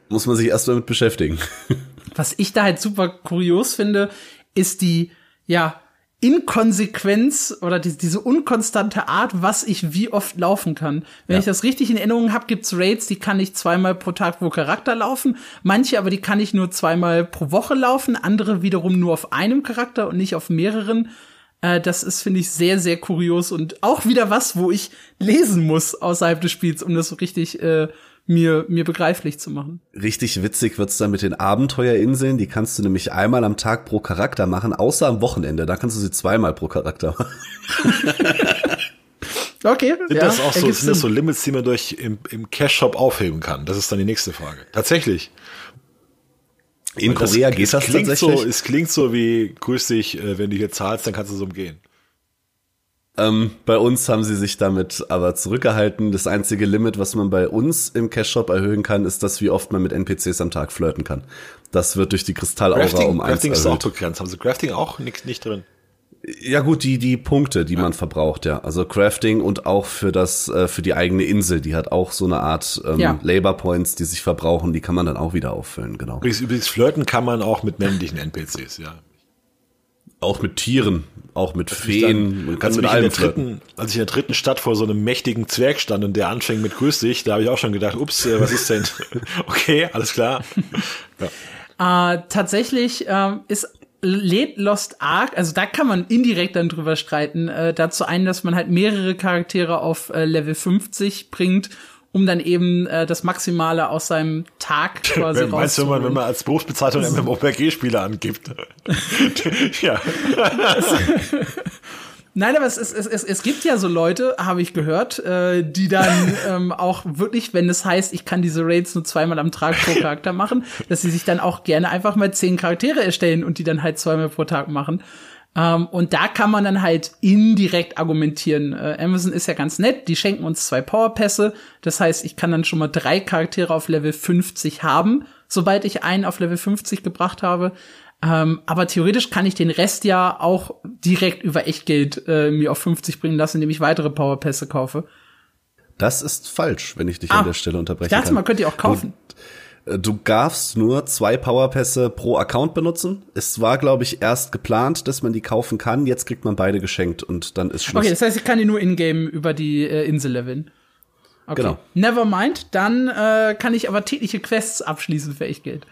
Muss man sich erstmal mit beschäftigen. [laughs] Was ich da halt super kurios finde, ist die, ja, Inkonsequenz oder die, diese unkonstante Art, was ich wie oft laufen kann. Wenn Ja. ich das richtig in Erinnerung habe, gibt's Raids, die kann ich zweimal pro Tag pro Charakter laufen. Manche aber, die kann ich nur zweimal pro Woche laufen. Andere wiederum nur auf einem Charakter und nicht auf mehreren. Äh, das ist, finde ich, sehr, sehr kurios und auch wieder was, wo ich lesen muss außerhalb des Spiels, um das so richtig äh, mir, mir begreiflich zu machen. Richtig witzig wird's dann mit den Abenteuerinseln. Die kannst du nämlich einmal am Tag pro Charakter machen, außer am Wochenende. Da kannst du sie zweimal pro Charakter machen. [laughs] Okay, Sind ja, das auch so, sind das so. Limits, die man durch im, im Cash-Shop aufheben kann? Das ist dann die nächste Frage. Tatsächlich. In Das- Korea geht es das klingt tatsächlich. So, es klingt so wie, grüß dich, äh, wenn du hier zahlst, dann kannst du so umgehen. Ähm, bei uns haben sie sich damit aber zurückgehalten. Das einzige Limit, was man bei uns im Cash-Shop erhöhen kann, ist das, wie oft man mit NPCs am Tag flirten kann. Das wird durch die Kristallaura Crafting, um eins Crafting ist auch erhöht. begrenzt. Haben sie Crafting auch nicht, nicht drin? Ja gut, die die Punkte, die ja. man verbraucht, ja. Also Crafting und auch für das äh, für die eigene Insel, die hat auch so eine Art ähm, ja. Labor Points, die sich verbrauchen, die kann man dann auch wieder auffüllen, genau. Übrigens, übrigens flirten kann man auch mit männlichen NPCs, ja. Auch mit Tieren, auch mit Feen, man kann mit allem dritten, Als ich in der dritten Stadt vor so einem mächtigen Zwerg stand und der anfängt mit Grüß dich, da habe ich auch schon gedacht, ups, äh, was ist denn? [laughs] okay, alles klar. Ja. Äh, [laughs] tatsächlich ähm, ist lädt Lost Ark, also da kann man indirekt dann drüber streiten, äh, dazu ein, dass man halt mehrere Charaktere auf äh, Level 50 bringt, um dann eben äh, das Maximale aus seinem Tag [laughs] quasi rauszuholen. Meinst du, wenn man, wenn man als Berufsbezeichnung MMORPG-Spieler angibt? [laughs] ja. Nein, aber es, es, es, es gibt ja so Leute, habe ich gehört, äh, die dann [laughs] ähm, auch wirklich, wenn es heißt, ich kann diese Raids nur zweimal am Tag pro Charakter machen, dass sie sich dann auch gerne einfach mal zehn Charaktere erstellen und die dann halt zweimal pro Tag machen. Ähm, und da kann man dann halt indirekt argumentieren. Äh, Amazon ist ja ganz nett, die schenken uns zwei Powerpässe. Das heißt, ich kann dann schon mal drei Charaktere auf Level 50 haben, sobald ich einen auf Level 50 gebracht habe. Ähm, aber theoretisch kann ich den Rest ja auch direkt über Echtgeld äh, mir auf 50 bringen lassen, indem ich weitere Powerpässe kaufe. Das ist falsch, wenn ich dich ah, an der Stelle unterbreche. Ich dachte, kann. man könnte die auch kaufen. Du, du darfst nur zwei Powerpässe pro Account benutzen. Es war, glaube ich, erst geplant, dass man die kaufen kann. Jetzt kriegt man beide geschenkt und dann ist Schluss. Okay, das heißt, ich kann die nur in-game über die äh, Insel leveln. Okay. Genau. Never mind. Dann äh, kann ich aber tägliche Quests abschließen für Echtgeld.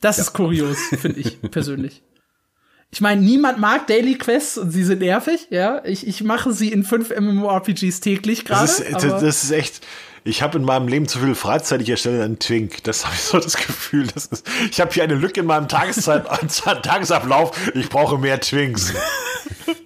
Das ja. ist kurios, finde ich [laughs] persönlich. Ich meine, niemand mag Daily Quests und sie sind nervig, ja. Ich, ich mache sie in fünf MMORPGs täglich gerade. Das, ist, das ist echt. Ich habe in meinem Leben zu viel Freizeit, ich erstelle einen Twink. Das habe ich so das Gefühl. Das ist, ich habe hier eine Lücke in meinem Tageszeit, [laughs] Tagesablauf. Ich brauche mehr Twinks.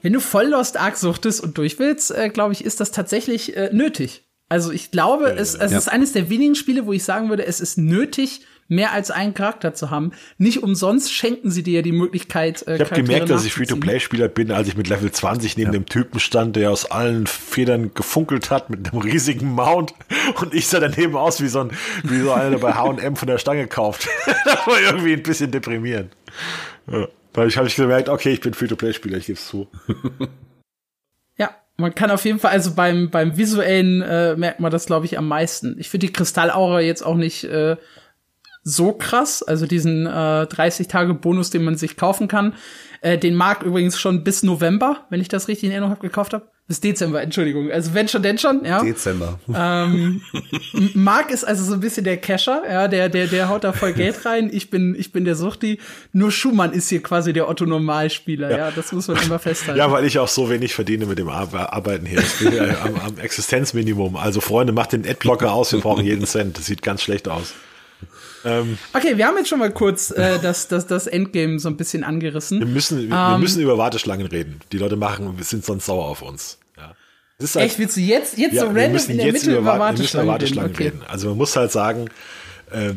Wenn du voll Lost Ark suchtest und durch willst, äh, glaube ich, ist das tatsächlich äh, nötig. Also ich glaube, es, es ja. ist eines der wenigen Spiele, wo ich sagen würde, es ist nötig, mehr als einen Charakter zu haben. Nicht umsonst schenken sie dir ja die Möglichkeit. Äh, ich habe gemerkt, dass ich Free-to-Play-Spieler bin, als ich mit Level 20 neben ja. dem Typen stand, der aus allen Federn gefunkelt hat mit einem riesigen Mount und ich sah daneben aus wie so ein wie so einer, der bei H&M von der Stange kauft. [laughs] das war irgendwie ein bisschen deprimierend. Ja. Weil ich habe ich gemerkt, okay, ich bin Free-to-Play-Spieler, ich gebe es zu. [laughs] ja, man kann auf jeden Fall, also beim, beim visuellen äh, merkt man das, glaube ich, am meisten. Ich finde die Kristallaura jetzt auch nicht äh, so krass. Also diesen äh, 30-Tage-Bonus, den man sich kaufen kann. Äh, den mag übrigens schon bis November, wenn ich das richtig in Erinnerung habe, gekauft habe. Bis Dezember, Entschuldigung. Also wenn schon, denn schon, ja. Dezember. Ähm, Mark ist also so ein bisschen der Casher, ja, der, der, der haut da voll Geld rein. Ich bin, ich bin der Suchti. Nur Schumann ist hier quasi der Otto-Normalspieler, ja. ja. Das muss man immer festhalten. Ja, weil ich auch so wenig verdiene mit dem Arbeiten hier. Ich bin ja am, am Existenzminimum. Also Freunde, macht den Adblocker aus, wir brauchen jeden Cent. Das sieht ganz schlecht aus. Ähm, okay, wir haben jetzt schon mal kurz äh, [laughs] das, das, das Endgame so ein bisschen angerissen. Wir müssen, wir, wir ähm, müssen über Warteschlangen reden. Die Leute machen, wir sind sonst sauer auf uns. Ja. Halt, Echt, willst du jetzt, jetzt ja, so random in der Mitte über, Warteschlangen, über Warteschlangen reden? reden? Also man muss halt sagen,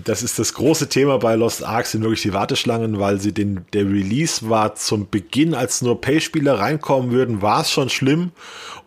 das ist das große Thema bei Lost Ark, sind wirklich die Warteschlangen, weil sie den, der Release war zum Beginn, als nur Pay-Spieler reinkommen würden, war es schon schlimm.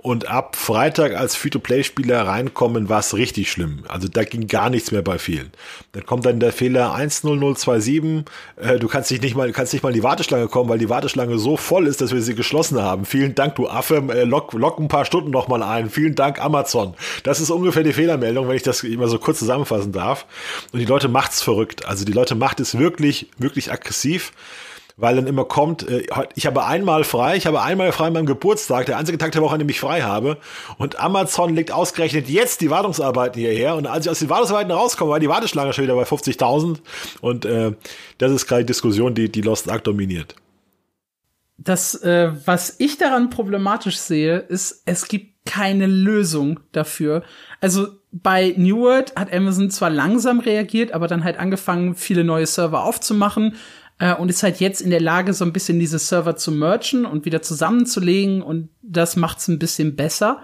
Und ab Freitag, als Free-to-Play-Spieler reinkommen, war es richtig schlimm. Also da ging gar nichts mehr bei vielen. Dann kommt dann der Fehler 10027. Äh, du kannst nicht, nicht mal, kannst nicht mal in die Warteschlange kommen, weil die Warteschlange so voll ist, dass wir sie geschlossen haben. Vielen Dank, du Affe. Äh, lock, lock ein paar Stunden noch mal ein. Vielen Dank, Amazon. Das ist ungefähr die Fehlermeldung, wenn ich das immer so kurz zusammenfassen darf. Und die Leute macht's verrückt. Also die Leute macht es wirklich, wirklich aggressiv weil dann immer kommt, äh, ich habe einmal frei, ich habe einmal frei an meinem Geburtstag, der einzige Tag der Woche, an dem ich frei habe. Und Amazon legt ausgerechnet jetzt die Wartungsarbeiten hierher. Und als ich aus den Wartungsarbeiten rauskomme, war die Warteschlange schon wieder bei 50.000. Und äh, das ist gerade die Diskussion, die die Lost Ark dominiert. Das, äh, was ich daran problematisch sehe, ist, es gibt keine Lösung dafür. Also bei New World hat Amazon zwar langsam reagiert, aber dann halt angefangen, viele neue Server aufzumachen äh, und ist halt jetzt in der Lage, so ein bisschen diese Server zu merchen und wieder zusammenzulegen und das macht's ein bisschen besser.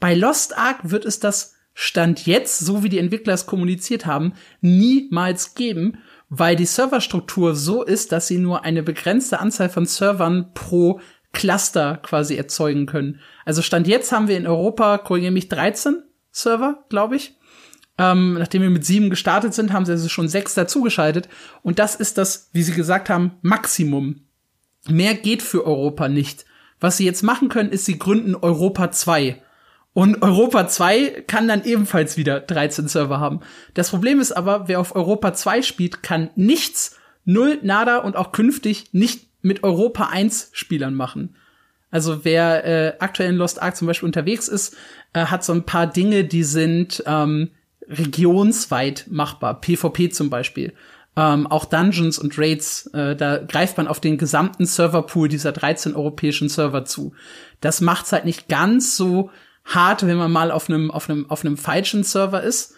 Bei Lost Ark wird es das Stand jetzt, so wie die Entwickler es kommuniziert haben, niemals geben, weil die Serverstruktur so ist, dass sie nur eine begrenzte Anzahl von Servern pro Cluster quasi erzeugen können. Also Stand jetzt haben wir in Europa, korrigiere mich, 13 Server, glaube ich. Ähm, nachdem wir mit sieben gestartet sind, haben sie also schon sechs dazugeschaltet. Und das ist das, wie sie gesagt haben, Maximum. mehr geht für Europa nicht. Was sie jetzt machen können, ist, sie gründen Europa 2. Und Europa 2 kann dann ebenfalls wieder 13 Server haben. Das Problem ist aber, wer auf Europa 2 spielt, kann nichts, null, nada und auch künftig nicht mit Europa 1 Spielern machen. Also wer äh, aktuell in Lost Ark zum Beispiel unterwegs ist, äh, hat so ein paar Dinge, die sind ähm, regionsweit machbar. PvP zum Beispiel. Ähm, auch Dungeons und Raids, äh, da greift man auf den gesamten Serverpool dieser 13 europäischen Server zu. Das macht's halt nicht ganz so hart, wenn man mal auf einem auf einem auf einem falschen Server ist.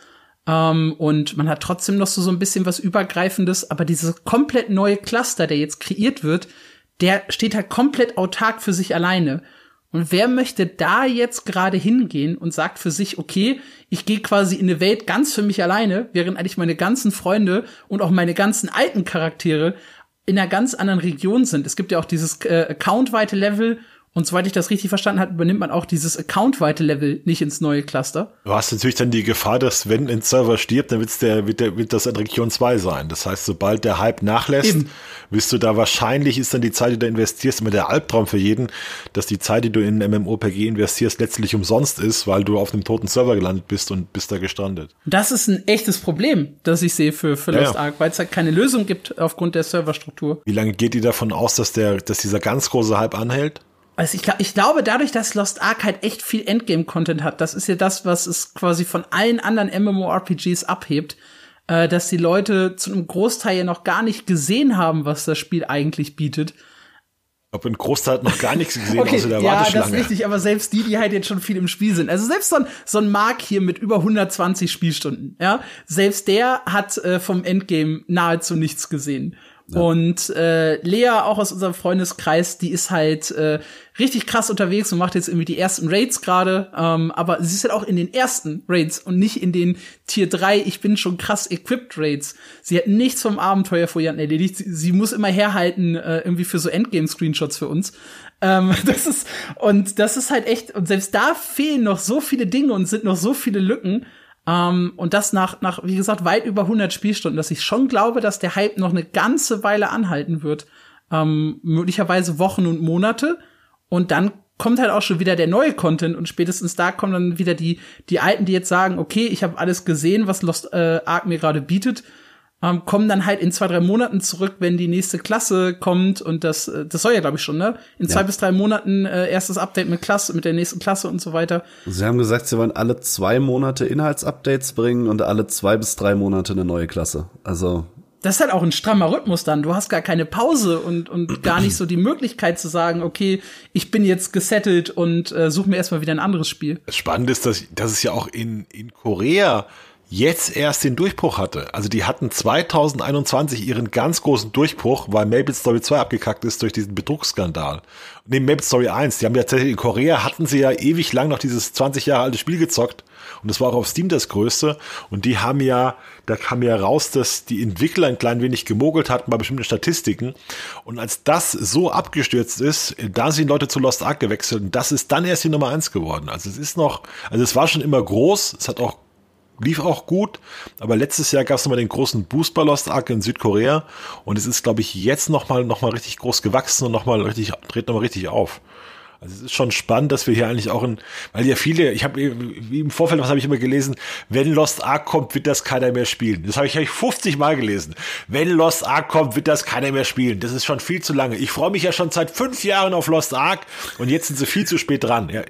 Ähm, und man hat trotzdem noch so so ein bisschen was übergreifendes, aber dieses komplett neue Cluster, der jetzt kreiert wird, der steht halt komplett autark für sich alleine. Und wer möchte da jetzt gerade hingehen und sagt für sich, okay, ich gehe quasi in eine Welt ganz für mich alleine, während eigentlich meine ganzen Freunde und auch meine ganzen alten Charaktere in einer ganz anderen Region sind. Es gibt ja auch dieses äh, accountweite Level und soweit ich das richtig verstanden habe, übernimmt man auch dieses accountweite Level nicht ins neue Cluster. Du hast natürlich dann die Gefahr, dass wenn ein Server stirbt, dann wird's der, wird, der, wird das in Region 2 sein. Das heißt, sobald der Hype nachlässt, Eben. wirst du da wahrscheinlich, ist dann die Zeit, die du investierst, immer der Albtraum für jeden, dass die Zeit, die du in MMOPG investierst, letztlich umsonst ist, weil du auf einem toten Server gelandet bist und bist da gestrandet. Das ist ein echtes Problem, das ich sehe für, für Lost ja, Ark, weil es halt keine Lösung gibt aufgrund der Serverstruktur. Wie lange geht ihr davon aus, dass der, dass dieser ganz große Hype anhält? Also ich, ich glaube, dadurch, dass Lost Ark halt echt viel Endgame-Content hat, das ist ja das, was es quasi von allen anderen MMORPGs abhebt, äh, dass die Leute zu einem Großteil ja noch gar nicht gesehen haben, was das Spiel eigentlich bietet. Ob ein Großteil hat noch gar nichts [laughs] gesehen, okay, außer der Ja, das ist richtig, aber selbst die, die halt jetzt schon viel im Spiel sind. Also selbst so ein, so ein Mark hier mit über 120 Spielstunden, ja, selbst der hat äh, vom Endgame nahezu nichts gesehen. Und äh, Lea, auch aus unserem Freundeskreis, die ist halt äh, richtig krass unterwegs und macht jetzt irgendwie die ersten Raids gerade. Ähm, aber sie ist halt auch in den ersten Raids und nicht in den Tier 3, ich bin schon krass equipped Raids. Sie hat nichts vom Abenteuer vor Jan erledigt. Sie, sie muss immer herhalten, äh, irgendwie für so Endgame-Screenshots für uns. Ähm, [laughs] das ist, und das ist halt echt, und selbst da fehlen noch so viele Dinge und sind noch so viele Lücken. Ähm, und das nach, nach, wie gesagt, weit über 100 Spielstunden, dass ich schon glaube, dass der Hype noch eine ganze Weile anhalten wird. Ähm, möglicherweise Wochen und Monate. Und dann kommt halt auch schon wieder der neue Content und spätestens da kommen dann wieder die, die Alten, die jetzt sagen, okay, ich habe alles gesehen, was Lost äh, Ark mir gerade bietet ähm, kommen dann halt in zwei, drei Monaten zurück, wenn die nächste Klasse kommt und das, äh, das soll ja, glaube ich, schon, ne? In zwei ja. bis drei Monaten äh, erstes Update mit Klasse, mit der nächsten Klasse und so weiter. Sie haben gesagt, sie wollen alle zwei Monate Inhaltsupdates bringen und alle zwei bis drei Monate eine neue Klasse. Also. Das ist halt auch ein strammer Rhythmus dann. Du hast gar keine Pause und, und gar nicht so die Möglichkeit zu sagen, okay, ich bin jetzt gesettelt und äh, suche mir erstmal wieder ein anderes Spiel. Spannend ist, dass, dass es ja auch in, in Korea jetzt erst den Durchbruch hatte. Also die hatten 2021 ihren ganz großen Durchbruch, weil Maple Story 2 abgekackt ist durch diesen Betrugsskandal. Neben Maple Story 1, die haben ja tatsächlich in Korea hatten sie ja ewig lang noch dieses 20 Jahre alte Spiel gezockt und das war auch auf Steam das größte und die haben ja, da kam ja raus, dass die Entwickler ein klein wenig gemogelt hatten bei bestimmten Statistiken und als das so abgestürzt ist, da sind Leute zu Lost Ark gewechselt und das ist dann erst die Nummer eins geworden. Also es ist noch, also es war schon immer groß, es hat auch lief auch gut, aber letztes Jahr gab es nochmal den großen Boost bei Lost Ark in Südkorea und es ist, glaube ich, jetzt nochmal noch mal richtig groß gewachsen und nochmal richtig, dreht nochmal richtig auf. Also es ist schon spannend, dass wir hier eigentlich auch in, weil ja viele, ich habe im Vorfeld, was habe ich immer gelesen, wenn Lost Ark kommt, wird das keiner mehr spielen. Das habe ich, hab ich 50 Mal gelesen. Wenn Lost Ark kommt, wird das keiner mehr spielen. Das ist schon viel zu lange. Ich freue mich ja schon seit fünf Jahren auf Lost Ark und jetzt sind sie viel zu spät dran. Ja,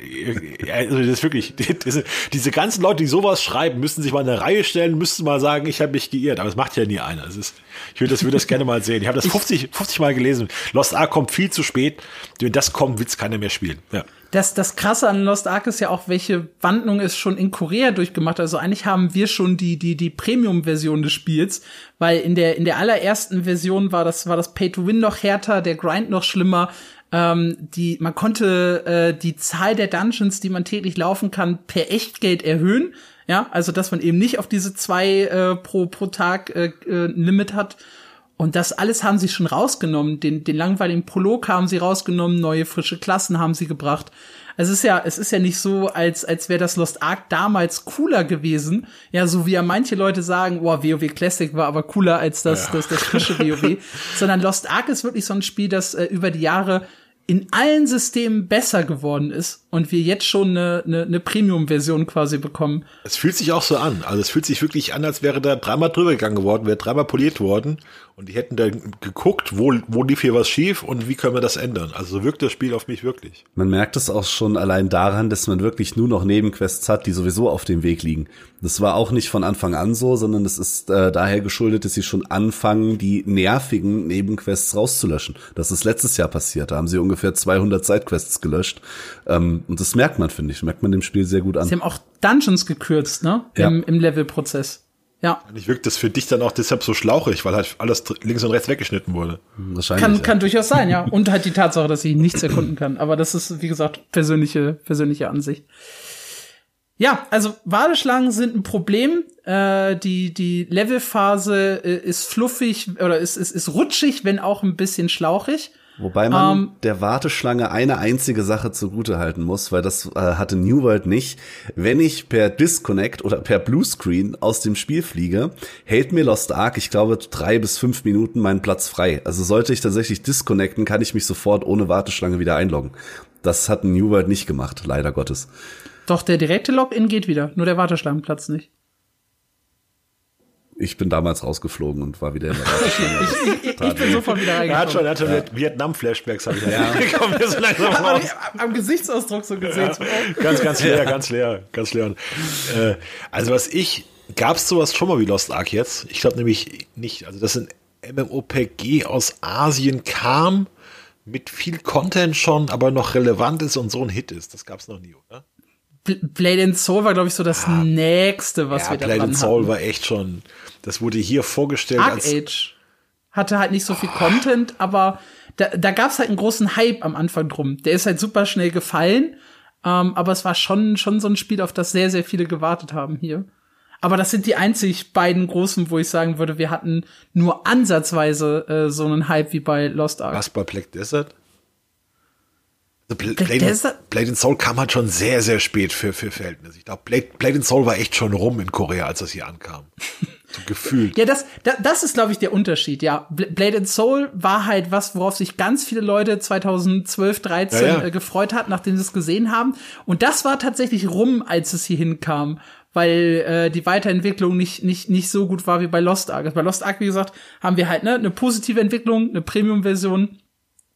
also das ist wirklich, [laughs] diese, diese ganzen Leute, die sowas schreiben, müssen sich mal in eine Reihe stellen, müssten mal sagen, ich habe mich geirrt. Aber das macht ja nie einer. Das ist, ich würde das, würde das gerne mal sehen. Ich habe das 50, 50 Mal gelesen. Lost Ark kommt viel zu spät. Wenn das kommt, wird es keiner mehr spielen. Ja. Das, das Krasse an Lost Ark ist ja auch, welche Wandlung es schon in Korea durchgemacht. Also eigentlich haben wir schon die, die, die Premium-Version des Spiels, weil in der, in der allerersten Version war das, war das Pay-to-Win noch härter, der Grind noch schlimmer. Ähm, die, man konnte äh, die Zahl der Dungeons, die man täglich laufen kann, per Echtgeld erhöhen. Ja, also dass man eben nicht auf diese zwei äh, pro, pro Tag äh, äh, Limit hat. Und das alles haben sie schon rausgenommen. Den, den langweiligen Prolog haben sie rausgenommen, neue frische Klassen haben sie gebracht. es ist ja, es ist ja nicht so, als, als wäre das Lost Ark damals cooler gewesen. Ja, so wie ja manche Leute sagen, wow, WoW Classic war aber cooler als das, ja. das, das frische WoW. [laughs] Sondern Lost Ark ist wirklich so ein Spiel, das äh, über die Jahre in allen Systemen besser geworden ist und wir jetzt schon eine, eine, eine Premium-Version quasi bekommen. Es fühlt sich auch so an. Also es fühlt sich wirklich an, als wäre da dreimal drüber gegangen worden, wäre dreimal poliert worden und die hätten da geguckt, wo, wo lief hier was schief und wie können wir das ändern. Also so wirkt das Spiel auf mich wirklich. Man merkt es auch schon allein daran, dass man wirklich nur noch Nebenquests hat, die sowieso auf dem Weg liegen. Das war auch nicht von Anfang an so, sondern es ist äh, daher geschuldet, dass sie schon anfangen, die nervigen Nebenquests rauszulöschen. Das ist letztes Jahr passiert. Da haben sie ungefähr 200 Sidequests gelöscht. Ähm, und das merkt man, finde ich. merkt man dem Spiel sehr gut an. Sie haben auch Dungeons gekürzt, ne? Ja. Im, im Levelprozess. Ja. Ich wirkt das für dich dann auch deshalb so schlauchig, weil halt alles links und rechts weggeschnitten wurde. Wahrscheinlich. Kann, ja. kann durchaus sein, ja. Und halt die Tatsache, dass ich nichts erkunden kann. Aber das ist, wie gesagt, persönliche, persönliche Ansicht. Ja, also Warteschlangen sind ein Problem. Äh, die die Levelphase äh, ist fluffig oder ist, ist, ist rutschig, wenn auch ein bisschen schlauchig. Wobei man um, ähm, der Warteschlange eine einzige Sache zugute halten muss, weil das äh, hatte New World nicht. Wenn ich per Disconnect oder per Bluescreen aus dem Spiel fliege, hält mir Lost Ark, ich glaube, drei bis fünf Minuten meinen Platz frei. Also sollte ich tatsächlich disconnecten, kann ich mich sofort ohne Warteschlange wieder einloggen. Das hat New World nicht gemacht, leider Gottes. Doch, der direkte Login geht wieder, nur der Warteschlangenplatz nicht. Ich bin damals rausgeflogen und war wieder in der [laughs] ich, ich, ich bin sofort wieder reingekommen. Er hat schon, er hat schon ja. Vietnam-Flashbacks habe ich ja. [laughs] so langsam raus. Am Gesichtsausdruck so gesehen. Ja, ganz, ganz leer, ganz leer, ganz leer. Äh, also was ich, gab's sowas schon mal wie Lost Ark jetzt? Ich glaube nämlich nicht. Also das ein MMOPG aus Asien kam mit viel Content schon, aber noch relevant ist und so ein Hit ist. Das gab's noch nie, oder? Blade and Soul war, glaube ich, so das ja. nächste, was ja, wir da Blade and Soul hatten. war echt schon, das wurde hier vorgestellt. Dark als Age hatte halt nicht so viel oh. Content, aber da, da gab es halt einen großen Hype am Anfang drum. Der ist halt super schnell gefallen, ähm, aber es war schon, schon so ein Spiel, auf das sehr, sehr viele gewartet haben hier. Aber das sind die einzig beiden großen, wo ich sagen würde, wir hatten nur ansatzweise äh, so einen Hype wie bei Lost Ark. Was bei Black Desert? Blade, Blade, Blade and Soul kam halt schon sehr, sehr spät für, für Verhältnisse. Ich glaube, Blade, Blade and Soul war echt schon rum in Korea, als das hier ankam. [laughs] So gefühlt. ja, das, das, das ist, glaube ich, der Unterschied, ja. Blade and Soul war halt was, worauf sich ganz viele Leute 2012, 13 ja, ja. Äh, gefreut hat, nachdem sie es gesehen haben. Und das war tatsächlich rum, als es hier hinkam weil äh, die Weiterentwicklung nicht, nicht, nicht so gut war wie bei Lost Ark. Bei Lost Ark, wie gesagt, haben wir halt ne, eine positive Entwicklung, eine Premium-Version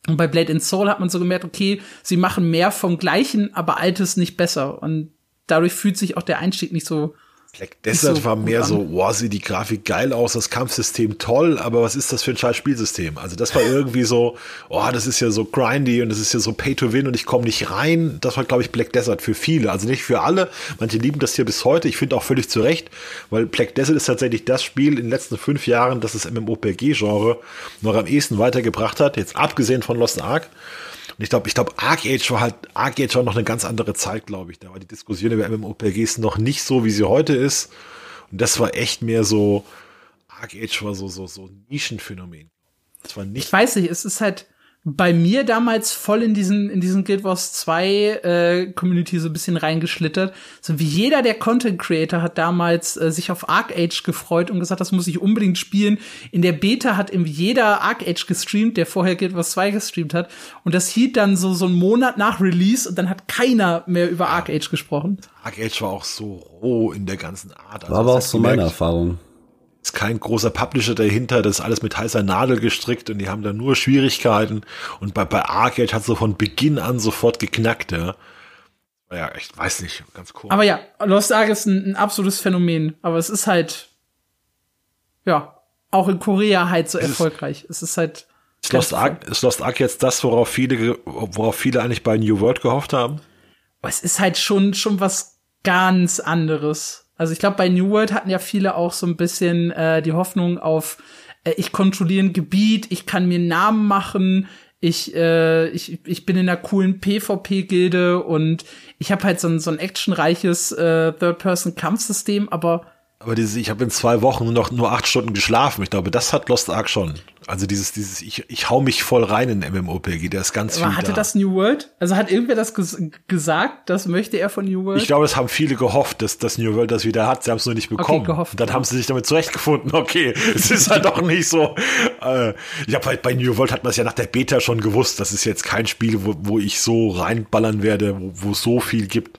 und bei Blade and Soul hat man so gemerkt, okay, sie machen mehr vom Gleichen, aber Altes nicht besser. Und dadurch fühlt sich auch der Einstieg nicht so Black Desert so war mehr so, wow, sieht die Grafik geil aus, das Kampfsystem toll, aber was ist das für ein scheiß Spielsystem? Also das war irgendwie so, oh, das ist ja so grindy und das ist ja so Pay to Win und ich komme nicht rein. Das war, glaube ich, Black Desert für viele. Also nicht für alle. Manche lieben das hier bis heute. Ich finde auch völlig zu Recht, weil Black Desert ist tatsächlich das Spiel in den letzten fünf Jahren, das das MMORPG-Genre noch am ehesten weitergebracht hat, jetzt abgesehen von Lost Ark. Ich glaube, ich glaube, Arc Age war halt, Arc Age war noch eine ganz andere Zeit, glaube ich. Da war die Diskussion über MMORPGs noch nicht so, wie sie heute ist. Und das war echt mehr so, Arc Age war so, so, so ein Nischenphänomen. Das war nicht. Ich weiß nicht, es ist halt, bei mir damals voll in diesen, in diesen Guild Wars 2 äh, Community so ein bisschen reingeschlittert. So wie jeder der Content Creator hat damals äh, sich auf Arc Age gefreut und gesagt, das muss ich unbedingt spielen. In der Beta hat irgendwie jeder Arc Age gestreamt, der vorher Guild Wars 2 gestreamt hat. Und das hielt dann so, so einen Monat nach Release und dann hat keiner mehr über Arc Age gesprochen. Arc Age war auch so roh in der ganzen Art. Also war aber auch so meine Erfahrung ist kein großer Publisher dahinter, das ist alles mit heißer Nadel gestrickt und die haben da nur Schwierigkeiten. Und bei, bei Arcade hat so von Beginn an sofort geknackt, ja. Ja, ich weiß nicht, ganz cool. Aber ja, Lost Ark ist ein, ein absolutes Phänomen. Aber es ist halt, ja, auch in Korea halt so es erfolgreich. Ist, es ist halt. Ist Lost, Ark, ist Lost Ark jetzt das, worauf viele, worauf viele eigentlich bei New World gehofft haben? Es ist halt schon, schon was ganz anderes. Also ich glaube, bei New World hatten ja viele auch so ein bisschen äh, die Hoffnung auf, äh, ich kontrolliere ein Gebiet, ich kann mir einen Namen machen, ich, äh, ich, ich bin in einer coolen PvP-Gilde und ich habe halt so ein, so ein actionreiches äh, Third-Person-Kampfsystem, aber aber diese, ich habe in zwei Wochen nur noch nur acht Stunden geschlafen. Ich glaube, das hat Lost Ark schon. Also dieses, dieses, ich, ich hau mich voll rein in MMORPG, der ist ganz Aber viel hatte da. das New World? Also hat irgendwer das ges gesagt, das möchte er von New World? Ich glaube, es haben viele gehofft, dass das New World das wieder hat. Sie haben es nur nicht bekommen. gehofft, Und dann ja. haben sie sich damit zurechtgefunden. [laughs] Okay, es ist halt doch nicht so. Äh, ja, bei, bei New World hat man es ja nach der Beta schon gewusst. Das ist jetzt kein Spiel, wo, wo ich so reinballern werde, wo, wo es so viel gibt.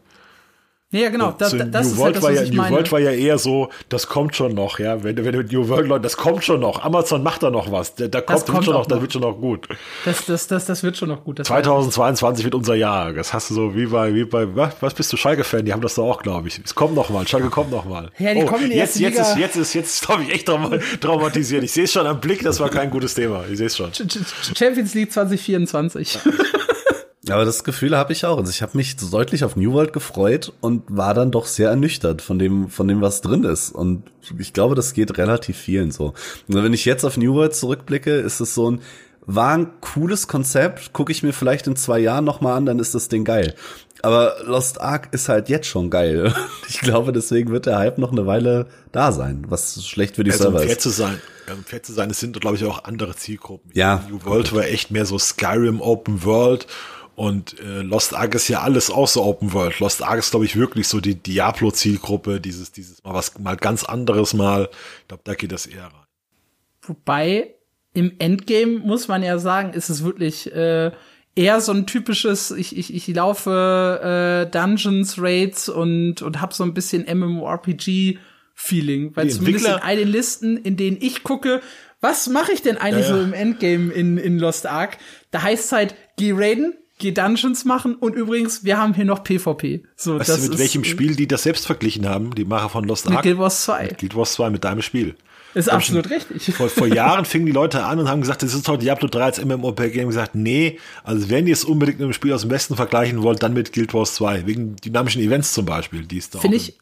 Ja, genau, das, So, das New World halt das, war ja, New. World war ja eher so, das kommt schon noch, ja. Wenn, du- wenn New World Leute, das kommt schon noch. Amazon macht da noch was. Da, da kommt, kommt schon auch noch, das noch. wird schon noch gut. Das, das, das, das wird schon noch gut. Das 2022 wird unser Jahr. Das hast du so wie bei, wie bei, was, bist du, Schalke-Fan? Die haben das doch auch, glaube ich. Es kommt noch mal, Schalke kommt noch mal. Oh, Ja, die kommen in die jetzt, jetzt Liga. ist, jetzt ist, jetzt ist, glaube ich, echt trauma traumatisiert. Ich sehe es schon am Blick, das war kein gutes Thema. Ich sehe es schon. Ch- Ch- Champions League 2024. Aber das Gefühl habe ich auch. Also ich habe mich deutlich auf New World gefreut und war dann doch sehr ernüchtert von dem, von dem, was drin ist. Und ich glaube, das geht relativ vielen so. Und wenn ich jetzt auf New World zurückblicke, ist es so ein, war ein cooles Konzept, gucke ich mir vielleicht in zwei Jahren nochmal an, dann ist das Ding geil. Aber Lost Ark ist halt jetzt schon geil. [laughs] Ich glaube, deswegen wird der Hype noch eine Weile da sein, was schlecht für die Also, um Server fair ist. zu sein, um fair zu sein, es sind, glaube ich, auch andere Zielgruppen. Ja. New World war echt mehr so Skyrim Open World und äh, Lost Ark ist ja alles auch so Open World. Lost Ark ist, glaube ich, wirklich so die Diablo-Zielgruppe, dieses, dieses mal was, mal ganz anderes mal. Ich glaube, da geht das eher rein. Wobei im Endgame muss man ja sagen, ist es wirklich äh, eher so ein typisches, ich, ich, ich laufe äh, Dungeons, Raids und, und hab so ein bisschen MMORPG-Feeling. Weil Die zumindest in all den Listen, in denen ich gucke, was mache ich denn eigentlich Ja, ja. so im Endgame in, in Lost Ark? Da heißt halt, geh raiden, geh Dungeons machen und übrigens, wir haben hier noch PvP. So, Weißt das du, mit ist, welchem Spiel die das selbst verglichen haben? Die Macher von Lost Mit Ark? Guild Wars 2. Guild Wars 2 mit deinem Spiel. Ist Hab absolut richtig. Vor, vor [laughs] Jahren fingen die Leute an und haben gesagt, das ist doch Diablo 3 als MMORPG. Und gesagt, nee, also wenn ihr es unbedingt mit einem Spiel aus dem Westen vergleichen wollt, dann mit Guild Wars 2. Wegen dynamischen Events zum Beispiel, die es da Finde ich-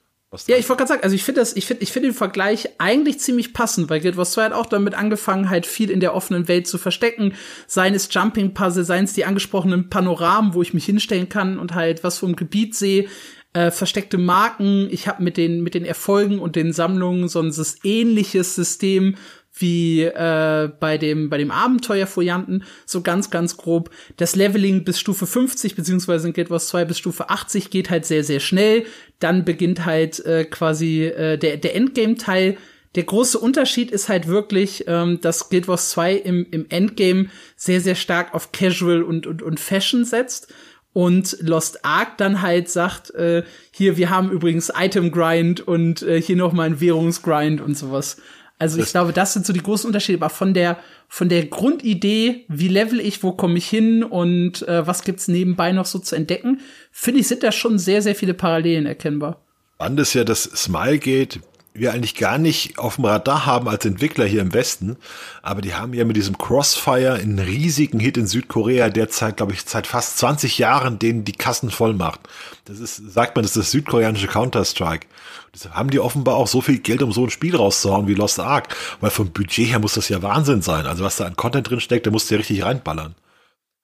Ja, ich wollte gerade sagen, also ich finde das, ich finde, ich finde den Vergleich eigentlich ziemlich passend, weil Guild Wars 2 hat auch damit angefangen, halt viel in der offenen Welt zu verstecken. Seien es Jumping Puzzle, seien es die angesprochenen Panoramen, wo ich mich hinstellen kann und halt was vom Gebiet sehe, äh, versteckte Marken. Ich habe mit den mit den Erfolgen und den Sammlungen so ein ähnliches System wie äh, bei dem bei dem Abenteuerfolianten so ganz ganz grob. Das Leveling bis Stufe 50 beziehungsweise in Guild Wars 2 bis Stufe 80 geht halt sehr sehr schnell. Dann beginnt halt äh, quasi äh, der der Endgame Teil der große Unterschied ist halt wirklich, ähm, dass Guild Wars 2 im, im Endgame sehr, sehr stark auf Casual und, und, und Fashion setzt. Und Lost Ark dann halt sagt, äh, hier, wir haben übrigens Item Grind und äh, hier noch mal ein Währungsgrind und sowas. Also ich glaube, das sind so die großen Unterschiede, aber von der von der Grundidee, wie level ich, wo komme ich hin und äh, was gibt's nebenbei noch so zu entdecken, finde ich, sind da schon sehr sehr viele Parallelen erkennbar. Spannend ist ja, dass Smilegate wir eigentlich gar nicht auf dem Radar haben als Entwickler hier im Westen, aber die haben ja mit diesem Crossfire einen riesigen Hit in Südkorea, der seit, glaube ich, seit fast 20 Jahren denen die Kassen voll macht. Das ist, sagt man, das ist das südkoreanische Counter-Strike. Deshalb haben die offenbar auch so viel Geld, um so ein Spiel rauszuhauen wie Lost Ark, weil vom Budget her muss das ja Wahnsinn sein. Also was da an Content drin steckt, da musst du ja richtig reinballern.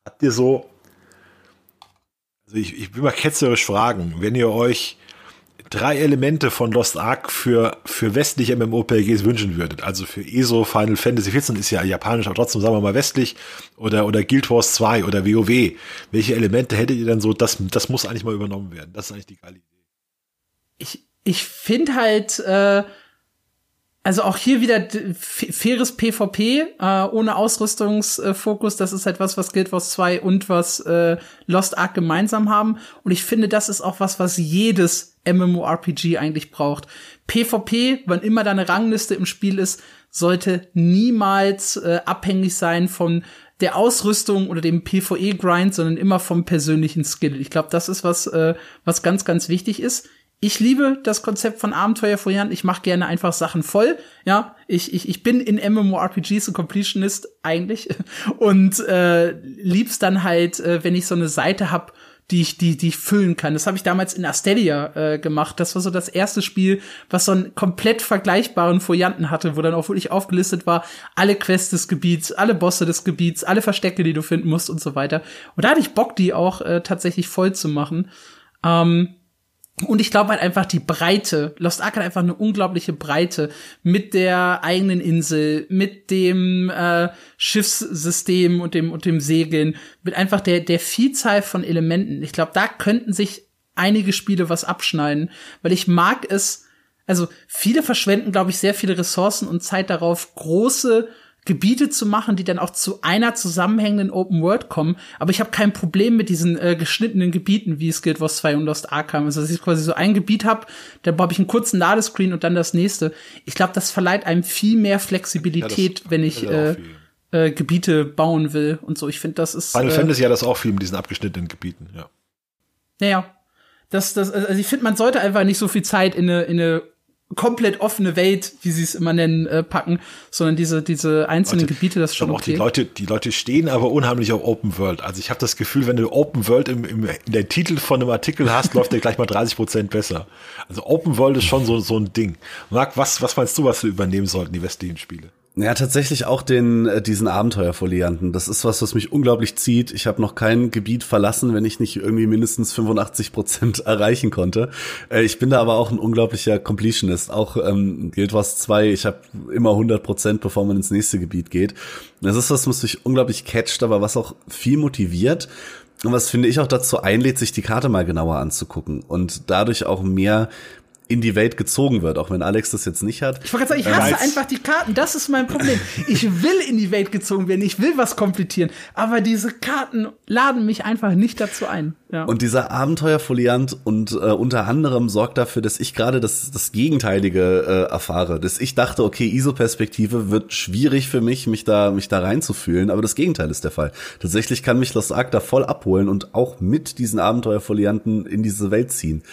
Habt ihr so, also ich, ich will mal ketzerisch fragen, wenn ihr euch drei Elemente von Lost Ark für, für westliche MMORPGs wünschen würdet. Also für ESO, Final Fantasy 14 ist ja japanisch, aber trotzdem sagen wir mal westlich oder, oder Guild Wars 2 oder WoW. Welche Elemente hättet ihr denn so, das, das muss eigentlich mal übernommen werden? Das ist eigentlich die geile Idee. ich, ich finde halt, äh, also auch hier wieder faires PvP äh, ohne Ausrüstungsfokus. Das ist halt was, was Guild Wars 2 und was äh, Lost Ark gemeinsam haben. Und ich finde, das ist auch was, was jedes MMORPG eigentlich braucht. PvP, wann immer da eine Rangliste im Spiel ist, sollte niemals äh, abhängig sein von der Ausrüstung oder dem PvE-Grind, sondern immer vom persönlichen Skill. Ich glaube, das ist was, äh, was ganz, ganz wichtig ist. Ich liebe das Konzept von Abenteuerfeuern. Ich mache gerne einfach Sachen voll. Ja, ich, ich, ich bin in MMORPGs ein Completionist eigentlich [laughs] und äh, lieb's dann halt, äh, wenn ich so eine Seite hab, die ich, die, die ich füllen kann. Das habe ich damals in Asteria äh, gemacht. Das war so das erste Spiel, was so einen komplett vergleichbaren Folianten hatte, wo dann auch wirklich aufgelistet war, alle Quests des Gebiets, alle Bosse des Gebiets, alle Verstecke, die du finden musst und so weiter. Und da hatte ich Bock, die auch äh, tatsächlich voll zu machen. Ähm, Und ich glaube halt einfach die Breite. Lost Ark hat einfach eine unglaubliche Breite mit der eigenen Insel, mit dem äh, Schiffssystem und dem und dem Segeln, mit einfach der der Vielzahl von Elementen. Ich glaube, da könnten sich einige Spiele was abschneiden, weil ich mag es. Also viele verschwenden, glaube ich, sehr viele Ressourcen und Zeit darauf, große Gebiete zu machen, die dann auch zu einer zusammenhängenden Open World kommen. Aber ich habe kein Problem mit diesen äh, geschnittenen Gebieten, wie es Guild Wars 2 und Lost Ark haben. Also, dass ich quasi so ein Gebiet habe, dann habe ich einen kurzen Ladescreen und dann das nächste. Ich glaube, das verleiht einem viel mehr Flexibilität, ja, wenn ich äh, äh, Gebiete bauen will und so. Ich finde, das ist. Final äh, Fantasy hat das auch viel mit diesen abgeschnittenen Gebieten, ja. Naja. Das, das, also ich finde, man sollte einfach nicht so viel Zeit in eine, in eine komplett offene Welt, wie sie es immer nennen, äh, packen, sondern diese diese einzelnen Leute, Gebiete, das ist schon okay. Auch die Leute, die Leute stehen aber unheimlich auf Open World. Also ich habe das Gefühl, wenn du Open World im, im in der Titel von einem Artikel hast, läuft der gleich mal 30 Prozent besser. Also Open World ist schon so so ein Ding. Marc, was was meinst du, was wir übernehmen sollten die westlichen Spiele? Ja, tatsächlich auch den äh, diesen Abenteuerfolianten. Das ist was, was mich unglaublich zieht. Ich habe noch kein Gebiet verlassen, wenn ich nicht irgendwie mindestens 85 Prozent [laughs] erreichen konnte. Äh, ich bin da aber auch ein unglaublicher Completionist. Auch ähm, Guild Wars 2, ich habe immer 100 Prozent, bevor man ins nächste Gebiet geht. Das ist was, was mich unglaublich catcht, aber was auch viel motiviert. Und was finde ich auch dazu einlädt, sich die Karte mal genauer anzugucken und dadurch auch mehr in die Welt gezogen wird, auch wenn Alex das jetzt nicht hat. Ich wollte sagen, ich hasse äh, einfach die Karten. Das ist mein Problem. Ich will in die Welt gezogen werden. Ich will was komplettieren. Aber diese Karten laden mich einfach nicht dazu ein. Ja. Und dieser Abenteuerfoliant und äh, unter anderem sorgt dafür, dass ich gerade das, das Gegenteilige äh, erfahre. Dass ich dachte, okay, ISO-Perspektive wird schwierig für mich, mich da, mich da reinzufühlen. Aber das Gegenteil ist der Fall. Tatsächlich kann mich Lost Ark da voll abholen und auch mit diesen Abenteuerfolianten in diese Welt ziehen.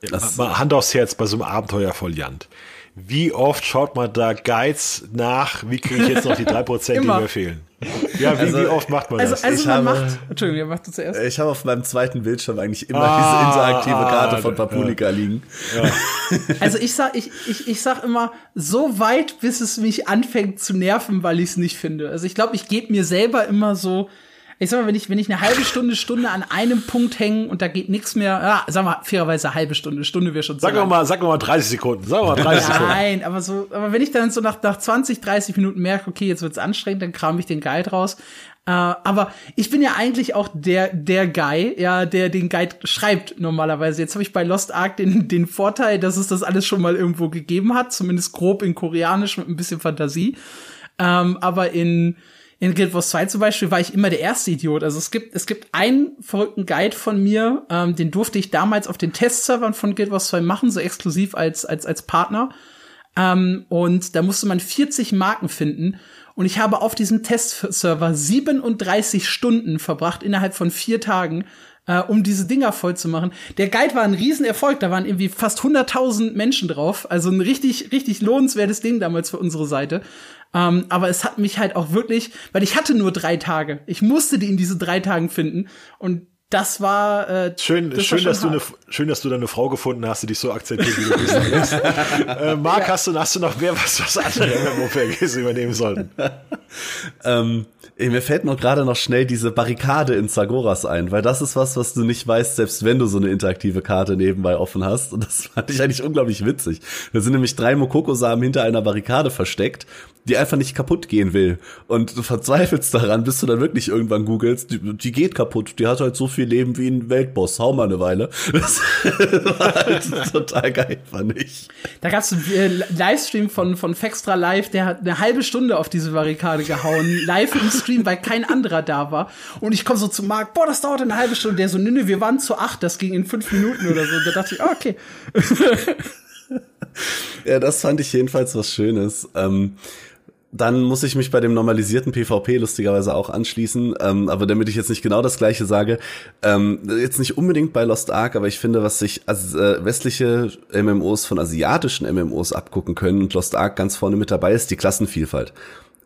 Das mal Hand aufs Herz bei so einem Abenteuerfoliant. Wie oft schaut man da Guides nach, wie kriege ich jetzt noch die drei Prozent, die mir fehlen? Ja, wie, also, wie, oft macht man also, das? Also ich man habe, macht, Entschuldigung, mach du zuerst. Ich habe auf meinem zweiten Bildschirm eigentlich immer ah, diese interaktive Karte ah, von Papulika ja. liegen. Ja. [laughs] Also ich sag, ich, ich, ich sag immer, so weit, bis es mich anfängt zu nerven, weil ich es nicht finde. Also ich glaube, ich gebe mir selber immer so ich sag mal, wenn ich, wenn ich eine halbe Stunde, Stunde an einem Punkt hänge und da geht nichts mehr, ja, sag mal, fairerweise halbe Stunde, Stunde wäre schon Sag doch mal, sag mal 30 Sekunden, sag mal 30 Sekunden. Nein, aber so, aber wenn ich dann so nach, nach 20, 30 Minuten merke, okay, jetzt wird's anstrengend, dann kram ich den Guide raus. Äh, aber ich bin ja eigentlich auch der, der Guy, ja, der den Guide schreibt normalerweise. Jetzt habe ich bei Lost Ark den, den Vorteil, dass es das alles schon mal irgendwo gegeben hat, zumindest grob in Koreanisch mit ein bisschen Fantasie. Ähm, aber in in Guild Wars 2 zum Beispiel war ich immer der erste Idiot. Also es gibt, es gibt einen verrückten Guide von mir, ähm, den durfte ich damals auf den Testservern von Guild Wars 2 machen, so exklusiv als, als, als Partner. Ähm, und da musste man 40 Marken finden. Und ich habe auf diesem Testserver 37 Stunden verbracht innerhalb von vier Tagen, äh, um diese Dinger voll zu machen. Der Guide war ein Riesenerfolg, da waren irgendwie fast 100.000 Menschen drauf, also ein richtig, richtig lohnenswertes Ding damals für unsere Seite. Ähm, aber es hat mich halt auch wirklich, weil ich hatte nur drei Tage. Ich musste die in diese drei Tagen finden und das war äh, schön, das schön, war dass hart. du eine, schön, dass du da eine Frau gefunden hast, die dich so akzeptiert, wie du bist. [laughs] äh, Marc, ja. hast du, hast du noch mehr was, was andere MMORPGs übernehmen sollten? [laughs] ähm, mir fällt noch gerade noch schnell diese Barrikade in Zagoras ein, weil das ist was, was du nicht weißt, selbst wenn du so eine interaktive Karte nebenbei offen hast. Und das fand ich eigentlich unglaublich witzig. Da sind nämlich drei Mokoko-Samen hinter einer Barrikade versteckt, die einfach nicht kaputt gehen will. Und du verzweifelst daran, bis du dann wirklich irgendwann googelst, die, die geht kaputt, die hat halt so viel Leben wie ein Weltboss, hau mal eine Weile. [laughs] Das war halt [laughs] total geil, fand ich. Da gab's einen äh, Livestream von, von Fextra Live, der hat eine halbe Stunde auf diese Barrikade gehauen, live im Stream, weil kein anderer da war. Und ich komme so zu Marc, boah, das dauert eine halbe Stunde. Der so, nö, nö, wir waren zu acht, das ging in fünf Minuten oder so. Und da dachte ich, oh, okay. [laughs] ja, das fand ich jedenfalls was Schönes. Ähm, dann muss ich mich bei dem normalisierten PvP lustigerweise auch anschließen. Ähm, aber damit ich jetzt nicht genau das gleiche sage, ähm, jetzt nicht unbedingt bei Lost Ark, aber ich finde, was sich als, äh, westliche MMOs von asiatischen MMOs abgucken können und Lost Ark ganz vorne mit dabei ist, die Klassenvielfalt.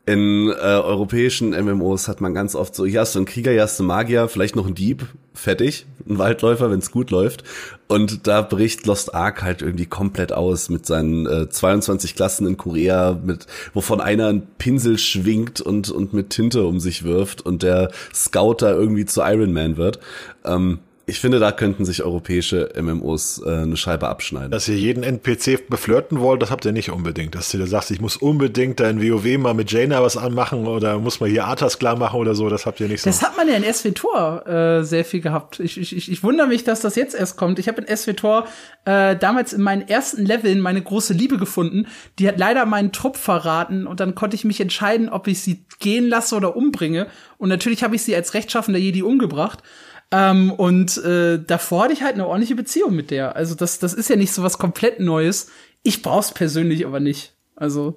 In äh, europäischen MMOs hat man ganz oft so, hier hast du einen Krieger, hier hast du einen Magier, vielleicht noch einen Dieb, fertig, ein Waldläufer, wenn es gut läuft. Und da bricht Lost Ark halt irgendwie komplett aus mit seinen äh, 22 Klassen in Korea, mit wovon einer einen Pinsel schwingt und und mit Tinte um sich wirft und der Scout da irgendwie zu Iron Man wird. Ähm, ich finde, da könnten sich europäische MMOs äh, eine Scheibe abschneiden. Dass ihr jeden NPC beflirten wollt, das habt ihr nicht unbedingt. Dass du da sagst, ich muss unbedingt da in WoW mal mit Jaina was anmachen oder muss mal hier Arthas klar machen oder so, das habt ihr nicht so. Das hat man ja in SWTOR äh, sehr viel gehabt. Ich, ich, ich, ich wundere mich, dass das jetzt erst kommt. Ich habe in SWTOR äh, damals in meinen ersten Leveln meine große Liebe gefunden. Die hat leider meinen Trupp verraten und dann konnte ich mich entscheiden, ob ich sie gehen lasse oder umbringe. Und natürlich habe ich sie als rechtschaffender Jedi umgebracht. Ähm, und äh, davor hatte ich halt eine ordentliche Beziehung mit der. Also das, das ist ja nicht so was komplett Neues. Ich brauch's persönlich aber nicht. Also.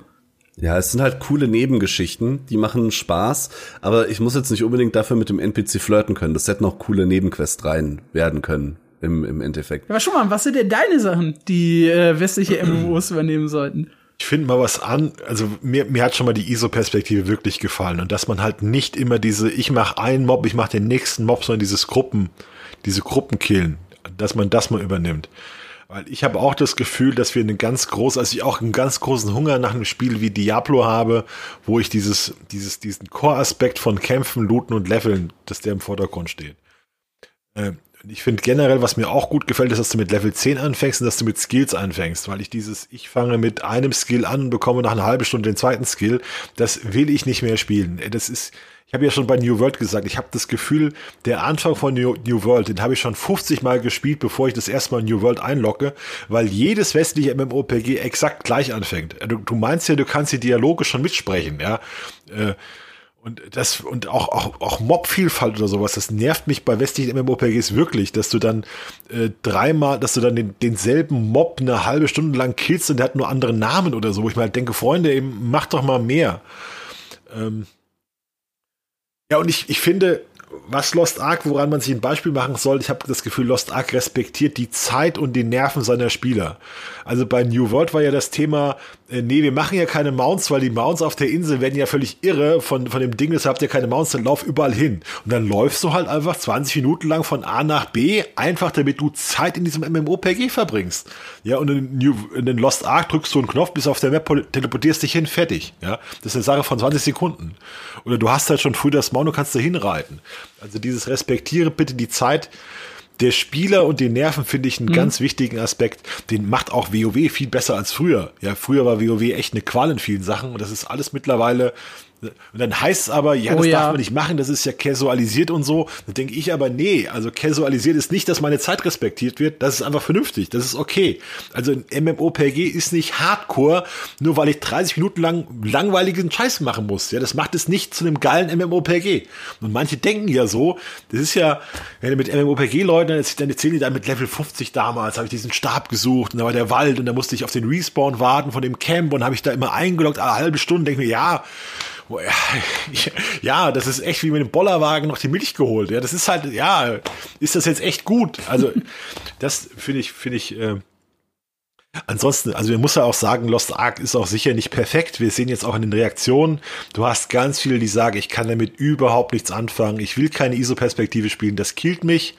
Ja, es sind halt coole Nebengeschichten, die machen Spaß, aber ich muss jetzt nicht unbedingt dafür mit dem NPC flirten können. Das hätten auch coole Nebenquest rein werden können im, im Endeffekt. Aber schon mal, was sind denn deine Sachen, die äh, westliche [clears throat] MMOs übernehmen sollten? Ich finde mal was an, also mir, mir hat schon mal die ISO-Perspektive wirklich gefallen und dass man halt nicht immer diese, ich mache einen Mob, ich mache den nächsten Mob, sondern dieses Gruppen, diese Gruppenkillen, dass man das mal übernimmt. Weil ich habe auch das Gefühl, dass wir einen ganz groß, also ich auch einen ganz großen Hunger nach einem Spiel wie Diablo habe, wo ich dieses, dieses, diesen Core-Aspekt von Kämpfen, Looten und Leveln, dass der im Vordergrund steht. Äh, ich finde generell, was mir auch gut gefällt, ist, dass du mit Level 10 anfängst und dass du mit Skills anfängst, weil ich dieses, ich fange mit einem Skill an und bekomme nach einer halben Stunde den zweiten Skill, das will ich nicht mehr spielen. Das ist, ich habe ja schon bei New World gesagt, ich habe das Gefühl, der Anfang von New, New World, den habe ich schon 50 Mal gespielt, bevor ich das erste Mal New World einlogge, weil jedes westliche MMOPG exakt gleich anfängt. Du, du meinst ja, du kannst die Dialoge schon mitsprechen, ja. Äh, und das, und auch, auch, auch Mob-Vielfalt oder sowas, das nervt mich bei westlichen MMORPGs wirklich, dass du dann äh, dreimal, dass du dann den, denselben Mob eine halbe Stunde lang killst und der hat nur andere Namen oder so, wo ich mal halt denke, Freunde, eben, mach doch mal mehr. Ähm ja, und ich, ich finde, was Lost Ark, woran man sich ein Beispiel machen soll, ich habe das Gefühl, Lost Ark respektiert die Zeit und die Nerven seiner Spieler. Also bei New World war ja das Thema, äh, nee, wir machen ja keine Mounts, weil die Mounts auf der Insel werden ja völlig irre von, von dem Ding, deshalb habt ihr keine Mounts, dann lauf überall hin. Und dann läufst du halt einfach 20 Minuten lang von A nach B, einfach damit du Zeit in diesem MMOPG verbringst. Ja, und in, New, in den Lost Ark drückst du einen Knopf, bis auf der Map, teleportierst dich hin, fertig. Ja, das ist eine Sache von 20 Sekunden. Oder du hast halt schon früh das Mount und kannst da hinreiten. Also dieses respektiere bitte die Zeit der Spieler und die Nerven finde ich einen mhm. ganz wichtigen Aspekt. Den macht auch WoW viel besser als früher. Ja, früher war WoW echt eine Qual in vielen Sachen und das ist alles mittlerweile und dann heißt es aber, ja, das oh, ja. darf man nicht machen, das ist ja casualisiert und so. Da denke ich aber, nee, also casualisiert ist nicht, dass meine Zeit respektiert wird, das ist einfach vernünftig, das ist okay. Also ein MMOPG ist nicht Hardcore, nur weil ich 30 Minuten lang langweiligen Scheiß machen muss. Ja, das macht es nicht zu einem geilen MMOPG. Und manche denken ja so, das ist ja, wenn du mit MMOPG-Leuten, dann erzählen die dann mit Level 50 damals, habe ich diesen Stab gesucht und da war der Wald und da musste ich auf den Respawn warten von dem Camp und habe ich da immer eingeloggt, eine halbe Stunde, denke mir, ja, [laughs] ja, das ist echt wie mit dem Bollerwagen noch die Milch geholt. Ja, das ist halt, ja, ist das jetzt echt gut? Also, [laughs] das finde ich, finde ich, äh, Ansonsten, also man muss ja auch sagen, Lost Ark ist auch sicher nicht perfekt. Wir sehen jetzt auch in den Reaktionen, du hast ganz viele, die sagen, ich kann damit überhaupt nichts anfangen. Ich will keine ISO-Perspektive spielen. Das killt mich.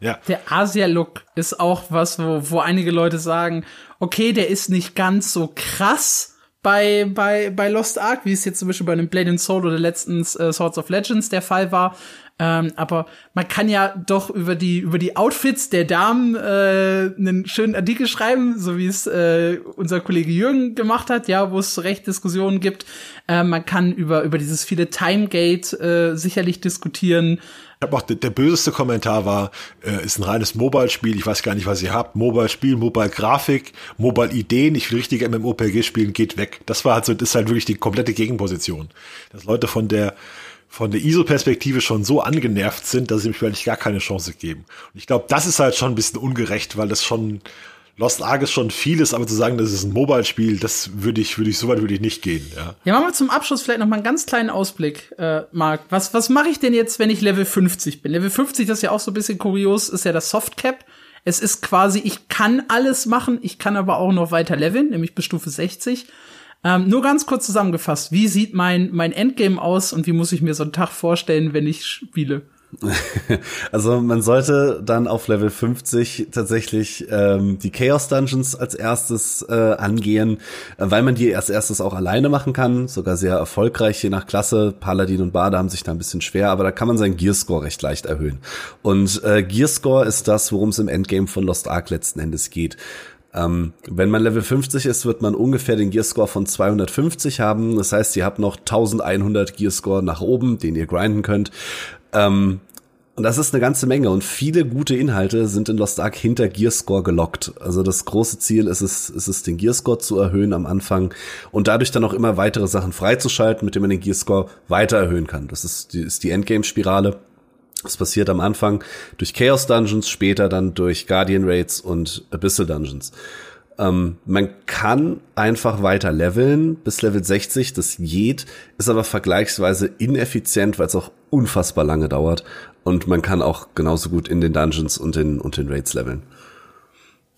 Ja. Der Asia-Look ist auch was, wo, wo einige Leute sagen, okay, der ist nicht ganz so krass, bei, bei, bei Lost Ark, wie es jetzt zum Beispiel bei einem Blade and Soul oder letztens äh, Swords of Legends der Fall war. Ähm, aber man kann ja doch über die über die Outfits der Damen äh, einen schönen Artikel schreiben, so wie es äh, unser Kollege Jürgen gemacht hat, ja, wo es recht Diskussionen gibt. Äh, man kann über über dieses viele Timegate äh, sicherlich diskutieren. Habe auch der, der böseste Kommentar war, äh, ist ein reines Mobile-Spiel. Ich weiß gar nicht, was ihr habt. Mobile-Spiel, Mobile-Grafik, Mobile-Ideen. Ich will richtige MMOPG spielen, geht weg. Das war halt so, das ist halt wirklich die komplette Gegenposition. Dass Leute von der von der ISO-Perspektive schon so angenervt sind, dass sie mich eigentlich gar keine Chance geben. Und ich glaube, das ist halt schon ein bisschen ungerecht, weil das schon Lost Ark ist schon vieles, aber zu sagen, das ist ein Mobile-Spiel, das würde ich, würde ich, so weit würde ich nicht gehen, ja. Ja, machen wir zum Abschluss vielleicht noch mal einen ganz kleinen Ausblick, äh, Marc. Was, was mache ich denn jetzt, wenn ich Level 50 bin? Level 50, das ist ja auch so ein bisschen kurios, ist ja das Softcap. Es ist quasi, ich kann alles machen, ich kann aber auch noch weiter leveln, nämlich bis Stufe 60. Ähm, nur ganz kurz zusammengefasst, wie sieht mein, mein Endgame aus und wie muss ich mir so einen Tag vorstellen, wenn ich spiele? [laughs] Also man sollte dann auf Level 50 tatsächlich ähm, die Chaos Dungeons als erstes äh, angehen, äh, weil man die als erstes auch alleine machen kann, sogar sehr erfolgreich je nach Klasse. Paladin und Bade haben sich da ein bisschen schwer, aber da kann man seinen Gearscore recht leicht erhöhen. Und äh, Gearscore ist das, worum es im Endgame von Lost Ark letzten Endes geht. Ähm, wenn man Level 50 ist, wird man ungefähr den Gearscore von 250 haben. Das heißt, ihr habt noch 1100 Gearscore nach oben, den ihr grinden könnt. Ähm, und das ist eine ganze Menge und viele gute Inhalte sind in Lost Ark hinter Gearscore gelockt. Also das große Ziel ist es, ist es den Gearscore zu erhöhen am Anfang und dadurch dann auch immer weitere Sachen freizuschalten, mit denen man den Gearscore weiter erhöhen kann. Das ist die, ist die Endgame-Spirale. Das passiert am Anfang durch Chaos Dungeons, später dann durch Guardian Raids und Abyssal Dungeons. Ähm, man kann einfach weiter leveln bis Level 60. Das geht, ist aber vergleichsweise ineffizient, weil es auch unfassbar lange dauert. Und man kann auch genauso gut in den Dungeons und den, und den Raids leveln.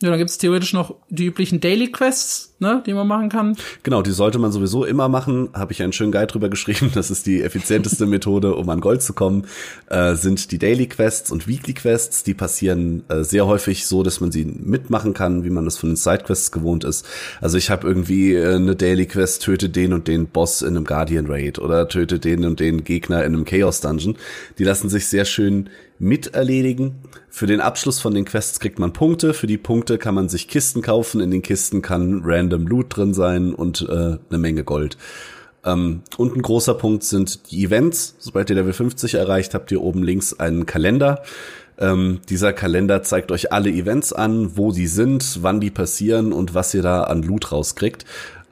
Ja, dann gibt's theoretisch noch die üblichen Daily Quests, ne, die man machen kann. Genau, die sollte man sowieso immer machen. Habe ich einen schönen Guide drüber geschrieben. Das ist die effizienteste [laughs] Methode, um an Gold zu kommen. Äh, sind die Daily Quests und Weekly Quests. Die passieren äh, sehr häufig so, dass man sie mitmachen kann, wie man das von den Side Quests gewohnt ist. Also ich habe irgendwie äh, eine Daily Quest, töte den und den Boss in einem Guardian Raid oder töte den und den Gegner in einem Chaos Dungeon. Die lassen sich sehr schön miterledigen. Für den Abschluss von den Quests kriegt man Punkte. Für die Punkte kann man sich Kisten kaufen. In den Kisten kann random Loot drin sein und äh, eine Menge Gold. Ähm, und ein großer Punkt sind die Events. Sobald ihr Level 50 erreicht, habt ihr oben links einen Kalender. Ähm, dieser Kalender zeigt euch alle Events an, wo die sind, wann die passieren und was ihr da an Loot rauskriegt,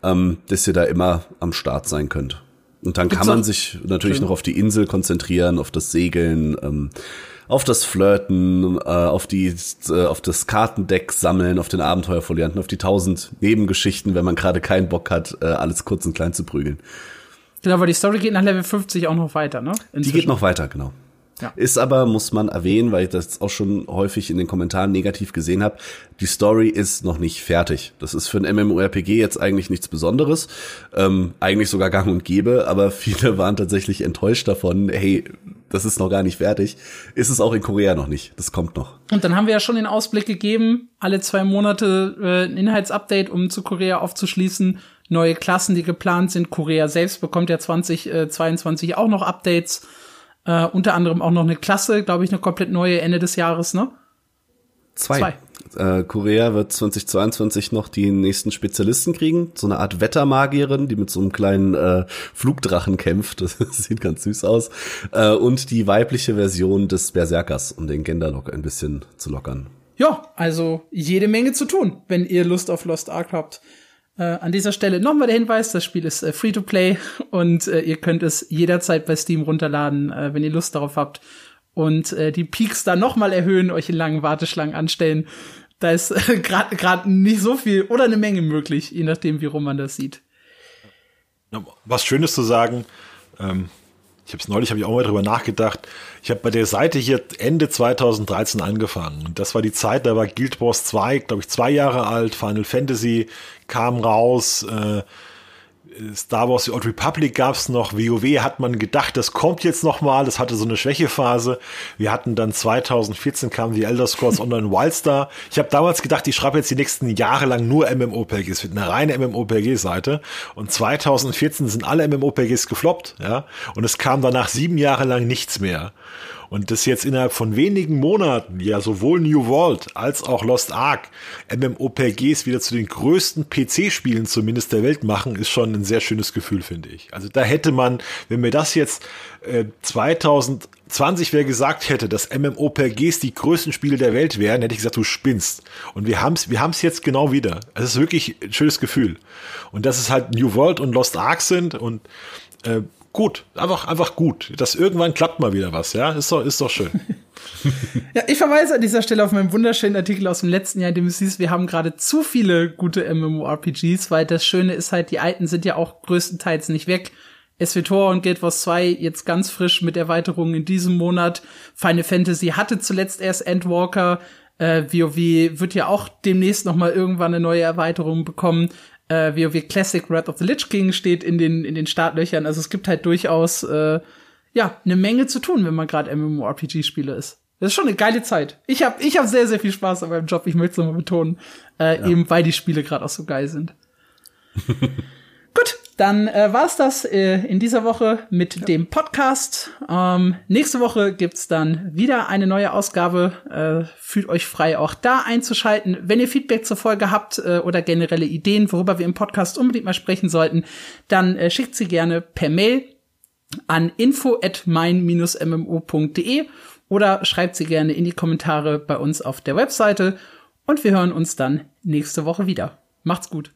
ähm, dass ihr da immer am Start sein könnt. Und dann Gibt's kann man sich natürlich schön. noch auf die Insel konzentrieren, auf das Segeln, ähm, auf das Flirten, äh, auf die, äh, auf das Kartendeck sammeln, auf den Abenteuerfolianten, auf die tausend Nebengeschichten, wenn man gerade keinen Bock hat, äh, alles kurz und klein zu prügeln. Genau, aber die Story geht nach Level 50 auch noch weiter, ne? Inzwischen. Die geht noch weiter, genau. Ja. Ist aber, muss man erwähnen, weil ich das auch schon häufig in den Kommentaren negativ gesehen habe, die Story ist noch nicht fertig. Das ist für ein MMORPG jetzt eigentlich nichts Besonderes, ähm, eigentlich sogar gang und gäbe, aber [laughs] viele waren tatsächlich enttäuscht davon, hey, das ist noch gar nicht fertig. Ist es auch in Korea noch nicht. Das kommt noch. Und dann haben wir ja schon den Ausblick gegeben, alle zwei Monate äh, ein Inhaltsupdate, um zu Korea aufzuschließen. Neue Klassen, die geplant sind. Korea selbst bekommt ja 2022 äh, auch noch Updates. Äh, unter anderem auch noch eine Klasse, glaube ich, eine komplett neue Ende des Jahres, ne? Zwei. Zwei. Äh, Korea wird 2022 noch die nächsten Spezialisten kriegen. So eine Art Wettermagierin, die mit so einem kleinen äh, Flugdrachen kämpft. Das [laughs] sieht ganz süß aus. Äh, und die weibliche Version des Berserkers, um den Genderlock ein bisschen zu lockern. Ja, also jede Menge zu tun, wenn ihr Lust auf Lost Ark habt. Äh, an dieser Stelle nochmal der Hinweis, das Spiel ist äh, free to play und äh, ihr könnt es jederzeit bei Steam runterladen, äh, wenn ihr Lust darauf habt. Und äh, die Peaks da nochmal erhöhen, euch in langen Warteschlangen anstellen. Da ist äh, [laughs] gerade grad nicht so viel oder eine Menge möglich, je nachdem, wie rum man das sieht. Was Schönes zu sagen, ähm, ich habe es neulich, habe ich auch mal drüber nachgedacht. Ich habe bei der Seite hier Ende 2013 angefangen. Und das war die Zeit, da war Guild Wars 2, glaube ich, zwei Jahre alt. Final Fantasy kam raus. Äh, Star Wars The Old Republic gab es noch, WoW hat man gedacht, das kommt jetzt noch mal, das hatte so eine Schwächephase. Wir hatten dann 2014 kam die Elder Scrolls [laughs] Online Wildstar. Ich habe damals gedacht, ich schreibe jetzt die nächsten Jahre lang nur MMORPGs, wird eine reine MMORPG-Seite. Und 2014 sind alle MMORPGs gefloppt, ja. Und es kam danach sieben Jahre lang nichts mehr. Und das jetzt innerhalb von wenigen Monaten, ja, sowohl New World als auch Lost Ark MMOPGs wieder zu den größten PC-Spielen zumindest der Welt machen, ist schon ein sehr schönes Gefühl, finde ich. Also da hätte man, wenn mir das jetzt äh, 2020 wer gesagt hätte, dass MMOPGs die größten Spiele der Welt wären, hätte ich gesagt, du spinnst. Und wir haben es wir haben's jetzt genau wieder. Es ist wirklich ein schönes Gefühl. Und dass es halt New World und Lost Ark sind und äh, gut, einfach, einfach gut. Das irgendwann klappt mal wieder was, ja, ist doch, ist doch schön. [laughs] ja, ich verweise an dieser Stelle auf meinen wunderschönen Artikel aus dem letzten Jahr, in dem es hieß, wir haben gerade zu viele gute MMORPGs, weil das Schöne ist halt, die alten sind ja auch größtenteils nicht weg. SWTOR und Guild Wars 2 jetzt ganz frisch mit Erweiterungen in diesem Monat. Final Fantasy hatte zuletzt erst Endwalker. Äh, WoW wird ja auch demnächst noch mal irgendwann eine neue Erweiterung bekommen äh, WoW Classic Wrath of the Lich King steht in den, in den Startlöchern. Also es gibt halt durchaus äh, ja, eine Menge zu tun, wenn man gerade MMORPG-Spieler ist. Das ist schon eine geile Zeit. Ich habe ich hab sehr, sehr viel Spaß an meinem Job. Ich möchte es nochmal betonen. Äh, ja. Eben weil die Spiele gerade auch so geil sind. [laughs] Gut, dann äh, war's das äh, in dieser Woche mit ja. dem Podcast. Ähm, nächste Woche gibt's dann wieder eine neue Ausgabe. Äh, fühlt euch frei, auch da einzuschalten. Wenn ihr Feedback zur Folge habt äh, oder generelle Ideen, worüber wir im Podcast unbedingt mal sprechen sollten, dann äh, schickt sie gerne per Mail an info at mein-mmo.de oder schreibt sie gerne in die Kommentare bei uns auf der Webseite und wir hören uns dann nächste Woche wieder. Macht's gut.